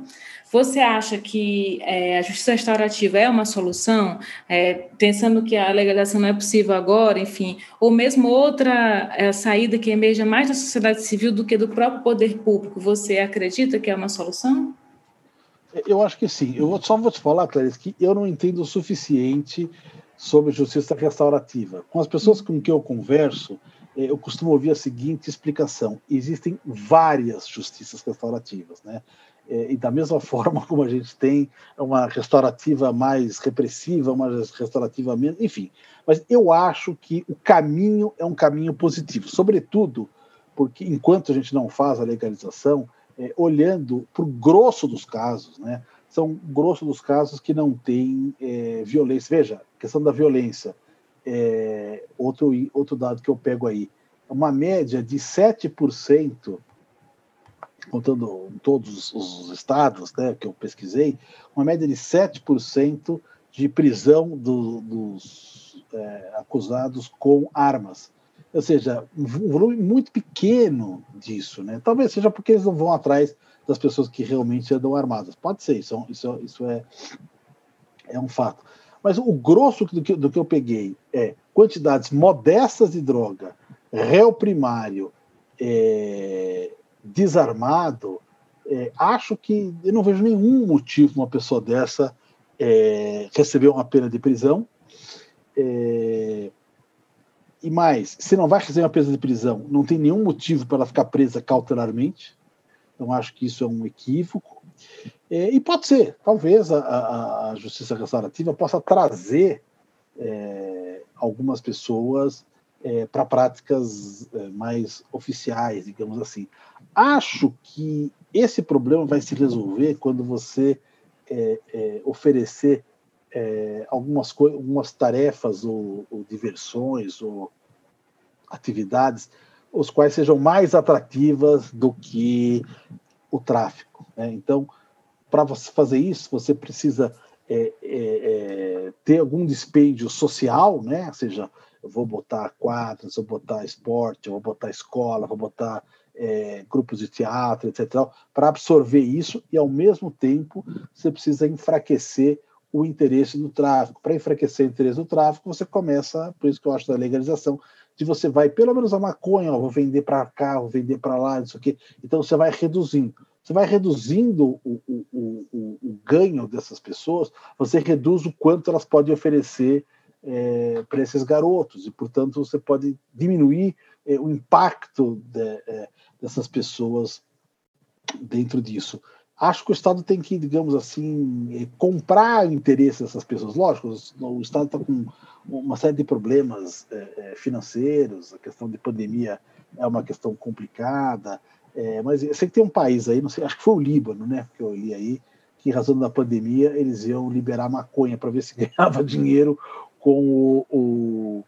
você acha que é, a justiça restaurativa é uma solução, é, pensando que a legalização não é possível agora, enfim, ou mesmo outra é, saída que emerja mais da sociedade civil do que do próprio poder público, você acredita que é uma solução? Eu acho que sim. Eu só vou te falar, Clarice, que eu não entendo o suficiente sobre justiça restaurativa. Com as pessoas com quem eu converso, eh, eu costumo ouvir a seguinte explicação: existem várias justiças restaurativas, né? Eh, e da mesma forma como a gente tem uma restaurativa mais repressiva, uma restaurativa menos, enfim. Mas eu acho que o caminho é um caminho positivo, sobretudo porque enquanto a gente não faz a legalização, é, olhando para o grosso dos casos, né? São grosso dos casos que não tem é, violência. Veja, questão da violência, é, outro, outro dado que eu pego aí, uma média de 7%, contando todos os estados né, que eu pesquisei, uma média de 7% de prisão do, dos é, acusados com armas. Ou seja, um volume muito pequeno disso. Né? Talvez seja porque eles não vão atrás das pessoas que realmente andam armadas. Pode ser, isso, isso, isso é, é um fato. Mas o grosso do que, do que eu peguei é quantidades modestas de droga, réu primário, é, desarmado, É, acho que eu não vejo nenhum motivo uma pessoa dessa é, receber uma pena de prisão. É, e mais, se não vai receber uma pena de prisão, não tem nenhum motivo para ela ficar presa cautelarmente. Então, acho que isso é um equívoco. É, e pode ser, talvez a, a, a justiça restaurativa possa trazer é, algumas pessoas é, para práticas é, mais oficiais, digamos assim. Acho que esse problema vai se resolver quando você é, é, algumas, algumas tarefas ou, ou diversões ou atividades os quais sejam mais atrativas do que o tráfico. Né? Então, para você fazer isso, você precisa é, é, é, ter algum dispêndio social, né? Ou seja, eu vou botar quadras, vou botar esporte, vou botar escola, vou botar é, grupos de teatro, etc. Para absorver isso e, ao mesmo tempo, você precisa enfraquecer o interesse do tráfico. Para enfraquecer o interesse do tráfico, você começa, por isso que eu acho da legalização, de você vai, pelo menos a maconha, ó, vou vender para cá, vou vender para lá, isso aqui. Então você vai reduzindo. Você vai reduzindo o, o, o, o, ganho dessas pessoas, você reduz o quanto elas podem oferecer é, para esses garotos, e, portanto, você pode diminuir é, o impacto de, é, dessas pessoas dentro disso. Acho que o Estado tem que, digamos assim, comprar interesse dessas pessoas. Lógico, o Estado está com uma série de problemas é, é, financeiros, a questão de pandemia é uma questão complicada, é, mas eu sei que tem um país aí, não sei, acho que foi o Líbano, né, que eu li aí, que em razão da pandemia eles iam liberar maconha para ver se ganhava dinheiro com o, o,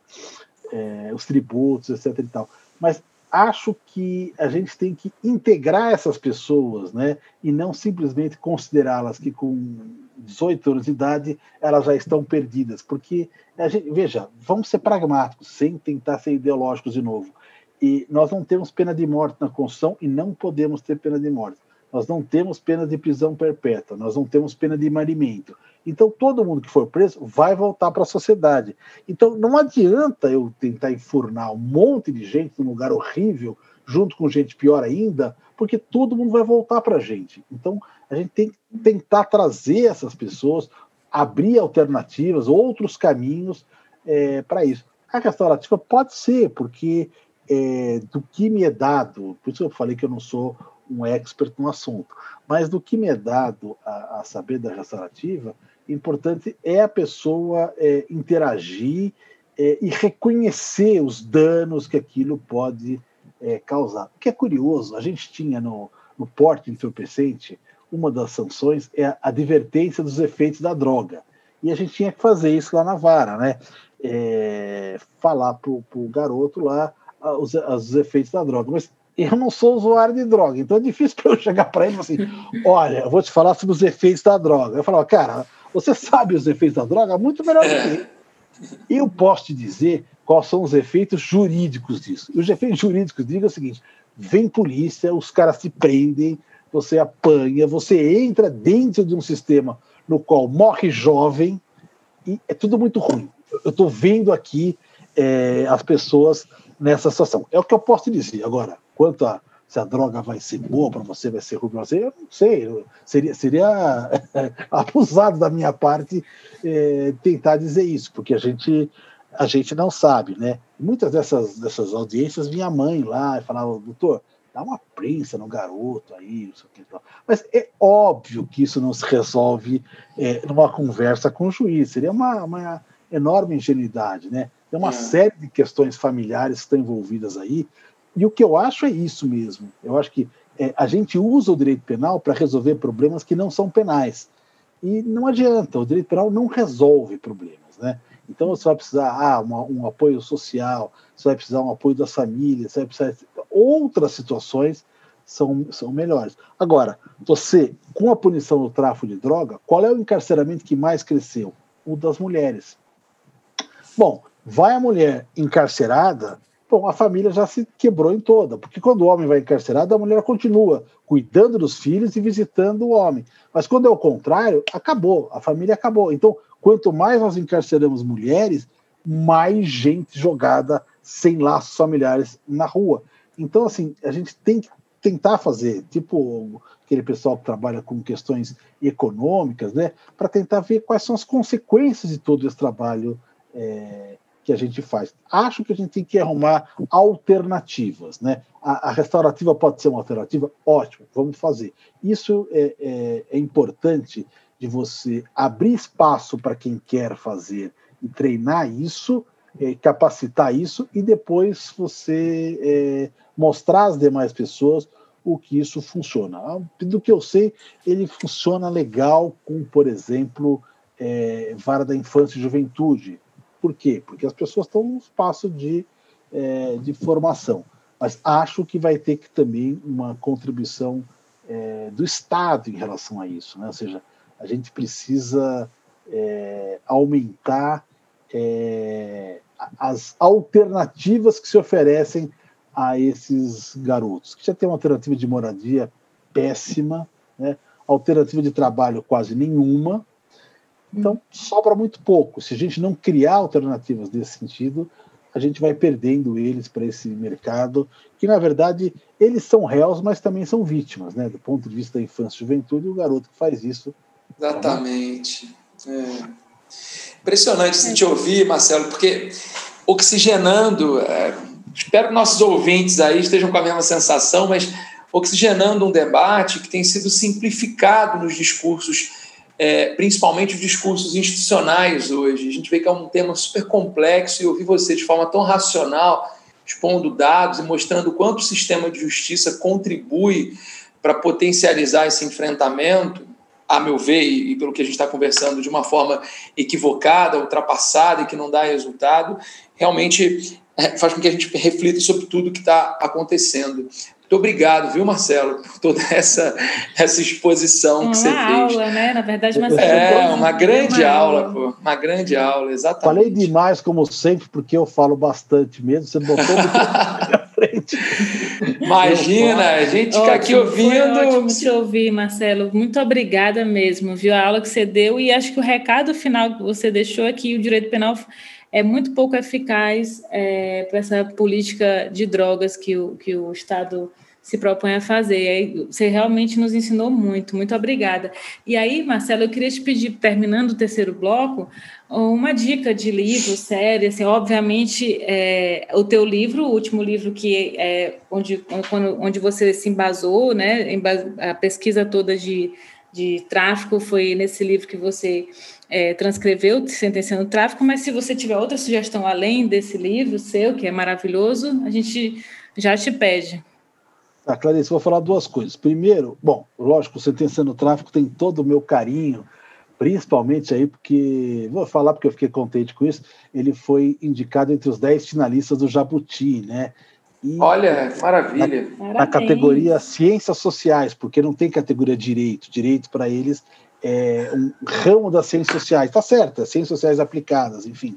é, os tributos, etc. E tal. Mas acho que a gente tem que integrar essas pessoas, né, e não simplesmente considerá-las que com 18 anos de idade elas já estão perdidas, porque gente, veja, vamos ser pragmáticos, sem tentar ser ideológicos de novo. E nós não temos pena de morte na Constituição e não podemos ter pena de morte. Nós não temos pena de prisão perpétua, nós não temos pena de marimento. Então, todo mundo que for preso vai voltar para a sociedade. Então, não adianta eu tentar enfurnar um monte de gente num lugar horrível, junto com gente pior ainda, porque todo mundo vai voltar para a gente. Então, a gente tem que tentar trazer essas pessoas, abrir alternativas, outros caminhos é, para isso. A restaurativa pode ser, porque é, do que me é dado, por isso eu falei que eu não sou um expert no assunto, mas do que me é dado a, a saber da restaurativa, importante é a pessoa é, interagir é, e reconhecer os danos que aquilo pode é, causar. O que é curioso, a gente tinha no, no porte entorpecente, uma das sanções é a advertência dos efeitos da droga. E a gente tinha que fazer isso lá na vara, né? É, falar para o garoto lá os, os efeitos da droga. Mas eu não sou usuário de droga, então é difícil para eu chegar para ele e assim: olha, eu vou te falar sobre os efeitos da droga. Eu falava, cara, você sabe os efeitos da droga muito melhor do que eu. Eu posso te dizer quais são os efeitos jurídicos disso. Os efeitos jurídicos, diga o seguinte: vem polícia, os caras se prendem, você apanha, você entra dentro de um sistema no qual morre jovem e é tudo muito ruim. Eu estou vendo aqui é, as pessoas nessa situação. É o que eu posso te dizer. Agora, quanto a se a droga vai ser boa para você, vai ser ruim para você, eu não sei. Seria, seria abusado da minha parte é, tentar dizer isso, porque a gente, a gente não sabe, né? Muitas dessas, dessas audiências vinha a mãe lá e falava, doutor, dá uma prensa no garoto aí, não sei o que. Mas é óbvio que isso não se resolve é, numa conversa com o juiz. Seria uma, uma enorme ingenuidade, né? Tem uma é. série de questões familiares que estão envolvidas aí, e o que eu acho é isso mesmo. Eu acho que é, a gente usa o direito penal para resolver problemas que não são penais. E não adianta, o direito penal não resolve problemas, né? Então você vai precisar ah, um apoio social, você vai precisar um apoio das famílias, você vai precisar outras situações são, são melhores. Agora, você, com a punição do tráfico de droga, qual é o encarceramento que mais cresceu? O das mulheres. Bom, vai a mulher encarcerada, bom, a família já se quebrou em toda, porque quando o homem vai encarcerado, a mulher continua cuidando dos filhos e visitando o homem. Mas quando é o contrário, acabou, a família acabou. Então, quanto mais nós encarceramos mulheres, mais gente jogada sem laços familiares na rua. Então, assim, a gente tem que tentar fazer, tipo, aquele pessoal que trabalha com questões econômicas, né, para tentar ver quais são as consequências de todo esse trabalho é, que a gente faz. Acho que a gente tem que arrumar alternativas. Né? A, a restaurativa pode ser uma alternativa? Ótimo, vamos fazer. Isso é, é, é importante de você abrir espaço para quem quer fazer e treinar isso, é, capacitar isso e depois você é, mostrar às demais pessoas o que isso funciona. Ah, do que eu sei, ele funciona legal com, por exemplo, é, vara da infância e juventude. Por quê? Porque as pessoas estão num espaço de, é, de formação. Mas acho que vai ter que também uma contribuição é, do Estado em relação a isso. Né? Ou seja, a gente precisa é, aumentar é, as alternativas que se oferecem a esses garotos, que já tem uma alternativa de moradia péssima, né? alternativa de trabalho quase nenhuma, então sobra muito pouco. Se a gente não criar alternativas nesse sentido, a gente vai perdendo eles para esse mercado, que na verdade eles são réus, mas também são vítimas, né? Do ponto de vista da infância e juventude, o garoto que faz isso. Exatamente. É. Impressionante te ouvir, Marcelo, porque oxigenando, é, espero que nossos ouvintes aí estejam com a mesma sensação, mas oxigenando um debate que tem sido simplificado nos discursos é, principalmente os discursos institucionais hoje. A gente vê que é um tema super complexo e ouvir você de forma tão racional, expondo dados e mostrando quanto o sistema de justiça contribui para potencializar esse enfrentamento, a meu ver, e, pelo que a gente está conversando, de uma forma equivocada, ultrapassada e que não dá resultado, realmente é, faz com que a gente reflita sobre tudo que está acontecendo. Muito obrigado, viu, Marcelo, por toda essa, essa exposição uma que você fez. Uma aula, né? Na verdade, Marcelo. É, uma grande uma aula, aula, pô. Uma grande aula, exatamente. Falei demais, como sempre, porque eu falo bastante mesmo. Você botou muito na frente. Imagina, a gente fica aqui ouvindo. Foi ótimo te ouvir, Marcelo. Muito obrigada mesmo, viu? A aula que você deu e acho que o recado final que você deixou é que o direito penal é muito pouco eficaz é, para essa política de drogas que o, que o Estado se propõe a fazer. Você realmente nos ensinou muito, muito obrigada. E aí, Marcelo, eu queria te pedir, terminando o terceiro bloco, uma dica de livro, série, assim, obviamente, é, o teu livro, o último livro que é onde, onde você se embasou, né, a pesquisa toda de, de tráfico foi nesse livro que você é, transcreveu Sentenciando o Tráfico, mas se você tiver outra sugestão além desse livro seu, que é maravilhoso, a gente já te pede. Ah, Clarice, vou falar duas coisas. Primeiro, bom, lógico, Sentenciando o Tráfico tem todo o meu carinho, principalmente aí porque, vou falar porque eu fiquei contente com isso, ele foi indicado entre os 10 finalistas do Jabuti, né? E Olha, maravilha. Na, na categoria Ciências Sociais, porque não tem categoria Direito. Direito, para eles, é, um ramo das ciências sociais. Está certo, ciências sociais aplicadas, enfim.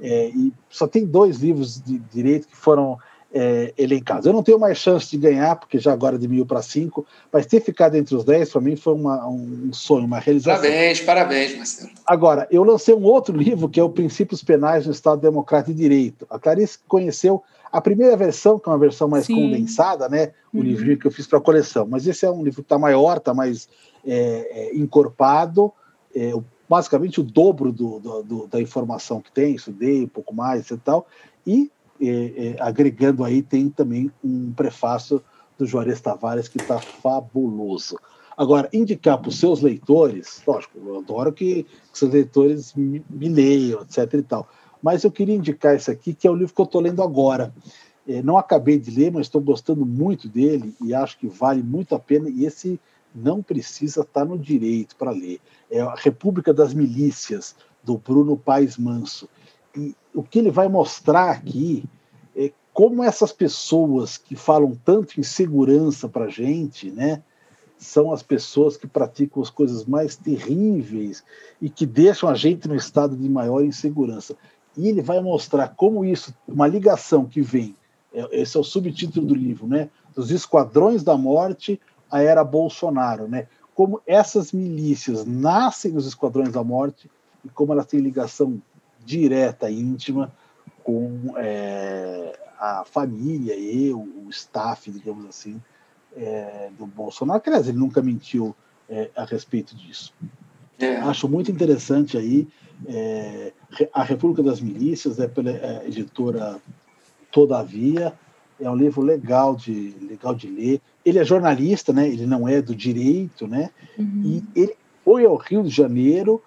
É, e só tem dois livros de direito que foram é, elencados. Eu não tenho mais chance de ganhar, porque já agora de mil para cinco, mas ter ficado entre os dez, para mim, foi uma, um sonho, uma realização. Parabéns, parabéns, Marcelo. Agora, eu lancei um outro livro, que é o Princípios Penais no Estado Democrático de Direito. A Clarice conheceu a primeira versão, que é uma versão mais Sim. condensada, né? O uhum. livro que eu fiz para a coleção. Mas esse é um livro que está maior, está mais é, é, encorpado, é, basicamente o dobro do, do, do, da informação que tem, estudei um pouco mais e tal, e é, é, agregando aí tem também um prefácio do Juarez Tavares que está fabuloso. Agora, indicar para os seus leitores, lógico, eu adoro que, que seus leitores me, me leiam, etc e tal, mas eu queria indicar esse aqui, que é o livro que eu estou lendo agora. É, não acabei de ler, mas estou gostando muito dele e acho que vale muito a pena. E esse não precisa estar no direito para ler. É a República das Milícias, do Bruno Paes Manso. E o que ele vai mostrar aqui é como essas pessoas que falam tanto em segurança para a gente, né, são as pessoas que praticam as coisas mais terríveis e que deixam a gente no estado de maior insegurança. E ele vai mostrar como isso, uma ligação que vem, é, esse é o subtítulo do livro, né, dos esquadrões da morte a era Bolsonaro, né? Como essas milícias nascem nos esquadrões da morte e como elas têm ligação direta, íntima com é, a família e o, o staff, digamos assim, é, do Bolsonaro, aliás, ele nunca mentiu é, a respeito disso. É. Acho muito interessante aí é, A República das Milícias, é pela é, editora Todavia, é um livro legal de, legal de ler. Ele é jornalista, né? ele não é do direito, né? Uhum. e ele foi ao Rio de Janeiro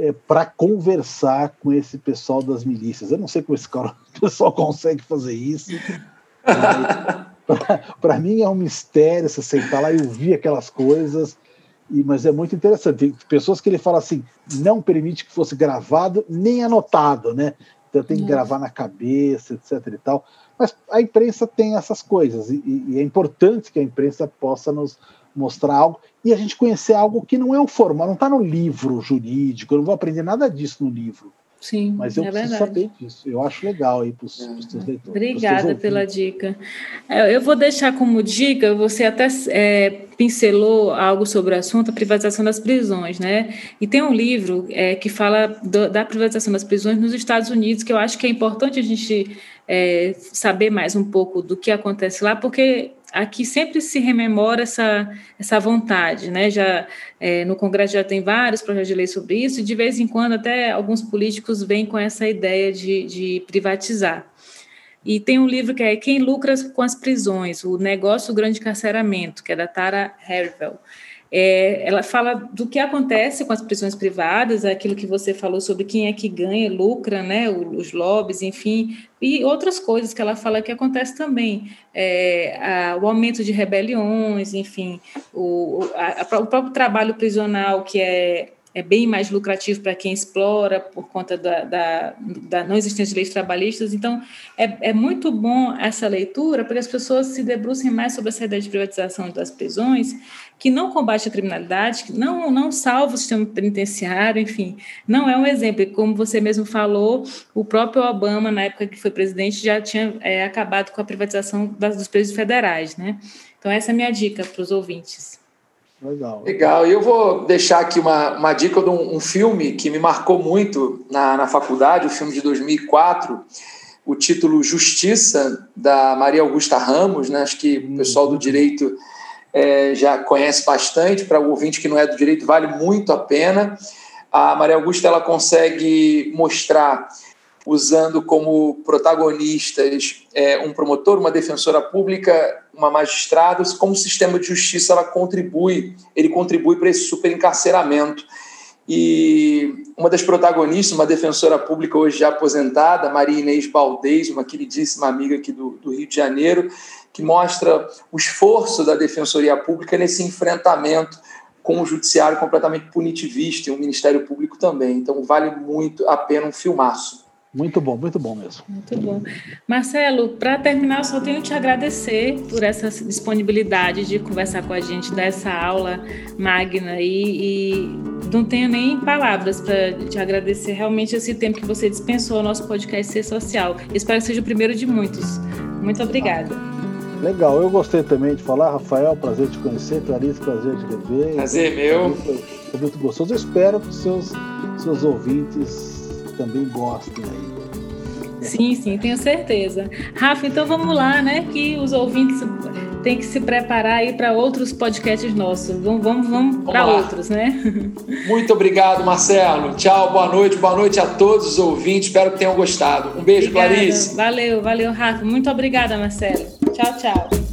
é, para conversar com esse pessoal das milícias. Eu não sei como esse cara, pessoal consegue fazer isso. para mim é um mistério você sentar lá e ouvir aquelas coisas. E, mas é muito interessante. Tem pessoas que ele fala assim, não permite que fosse gravado nem anotado, né? Então tem que gravar na cabeça, etc. e tal. Mas a imprensa tem essas coisas e, e é importante que a imprensa possa nos mostrar algo e a gente conhecer algo que não é um formal, não está no livro jurídico, eu não vou aprender nada disso no livro. Sim, mas eu é preciso verdade. saber disso. Eu acho legal aí para os uhum. seus leitores. Obrigada pela dica. É, eu vou deixar como dica, você até é, pincelou algo sobre o assunto, a privatização das prisões, né? E tem um livro é, que fala do, da privatização das prisões nos Estados Unidos, que eu acho que é importante a gente é, saber mais um pouco do que acontece lá, porque aqui sempre se rememora essa, essa vontade, né? Já é, no Congresso já tem vários projetos de lei sobre isso, e de vez em quando até alguns políticos vêm com essa ideia de, de privatizar. E tem um livro que é Quem Lucra com as Prisões, o Negócio Grande Carceramento, que é da Tara Hervel. É, ela fala do que acontece com as prisões privadas, aquilo que você falou sobre quem é que ganha, lucra, né, os lobbies, enfim, e outras coisas que ela fala que acontece também, é, a, o aumento de rebeliões, enfim, o, a, o próprio trabalho prisional que é é bem mais lucrativo para quem explora por conta da, da, da, não existência de leis trabalhistas. Então, é, é muito bom essa leitura para que as pessoas se debrucem mais sobre essa ideia de privatização das prisões, que não combate a criminalidade, que não, não salva o sistema penitenciário, enfim, não é um exemplo. E como você mesmo falou, o próprio Obama, na época que foi presidente, já tinha é, acabado com a privatização das, dos presos federais. Né? Então, essa é a minha dica para os ouvintes. Legal. Legal. E eu vou deixar aqui uma, uma dica de um, um, filme que me marcou muito na, na faculdade, o filme de 2004, o título Justiça, da Maria Augusta Ramos, né? acho que o pessoal do direito é, já conhece bastante, para o ouvinte que não é do direito, vale muito a pena. A Maria Augusta ela consegue mostrar usando como protagonistas é, um promotor, uma defensora pública, uma magistrada, como o sistema de justiça ela contribui, ele contribui para esse superencarceramento. E uma das protagonistas, uma defensora pública hoje já aposentada, Maria Inês Baldez, uma queridíssima amiga aqui do, do Rio de Janeiro, que mostra o esforço da Defensoria Pública nesse enfrentamento com o judiciário completamente punitivista e o Ministério Público também. Então vale muito a pena um filmaço. Muito bom, muito bom mesmo. Muito bom. Marcelo, para terminar, eu só tenho que te agradecer por essa disponibilidade de conversar com a gente, dessa aula magna e, e não tenho nem palavras para te agradecer realmente esse tempo que você dispensou ao nosso podcast Ser Social. Espero que seja o primeiro de muitos. Muito obrigada. Legal, eu gostei também de falar, Rafael, prazer te conhecer, Clarice, prazer de rever. Prazer meu. Foi muito gostoso. Eu espero que os seus, seus ouvintes também gostem aí. Sim, sim, tenho certeza. Rafa, então vamos lá, né? Que os ouvintes têm que se preparar aí para outros podcasts nossos. Vamos, vamos, vamos para outros, né? Muito obrigado, Marcelo. Tchau, boa noite, boa noite a todos os ouvintes. Espero que tenham gostado. Um beijo, obrigada. Clarice. Valeu, valeu, Rafa. Muito obrigada, Marcelo. Tchau, tchau.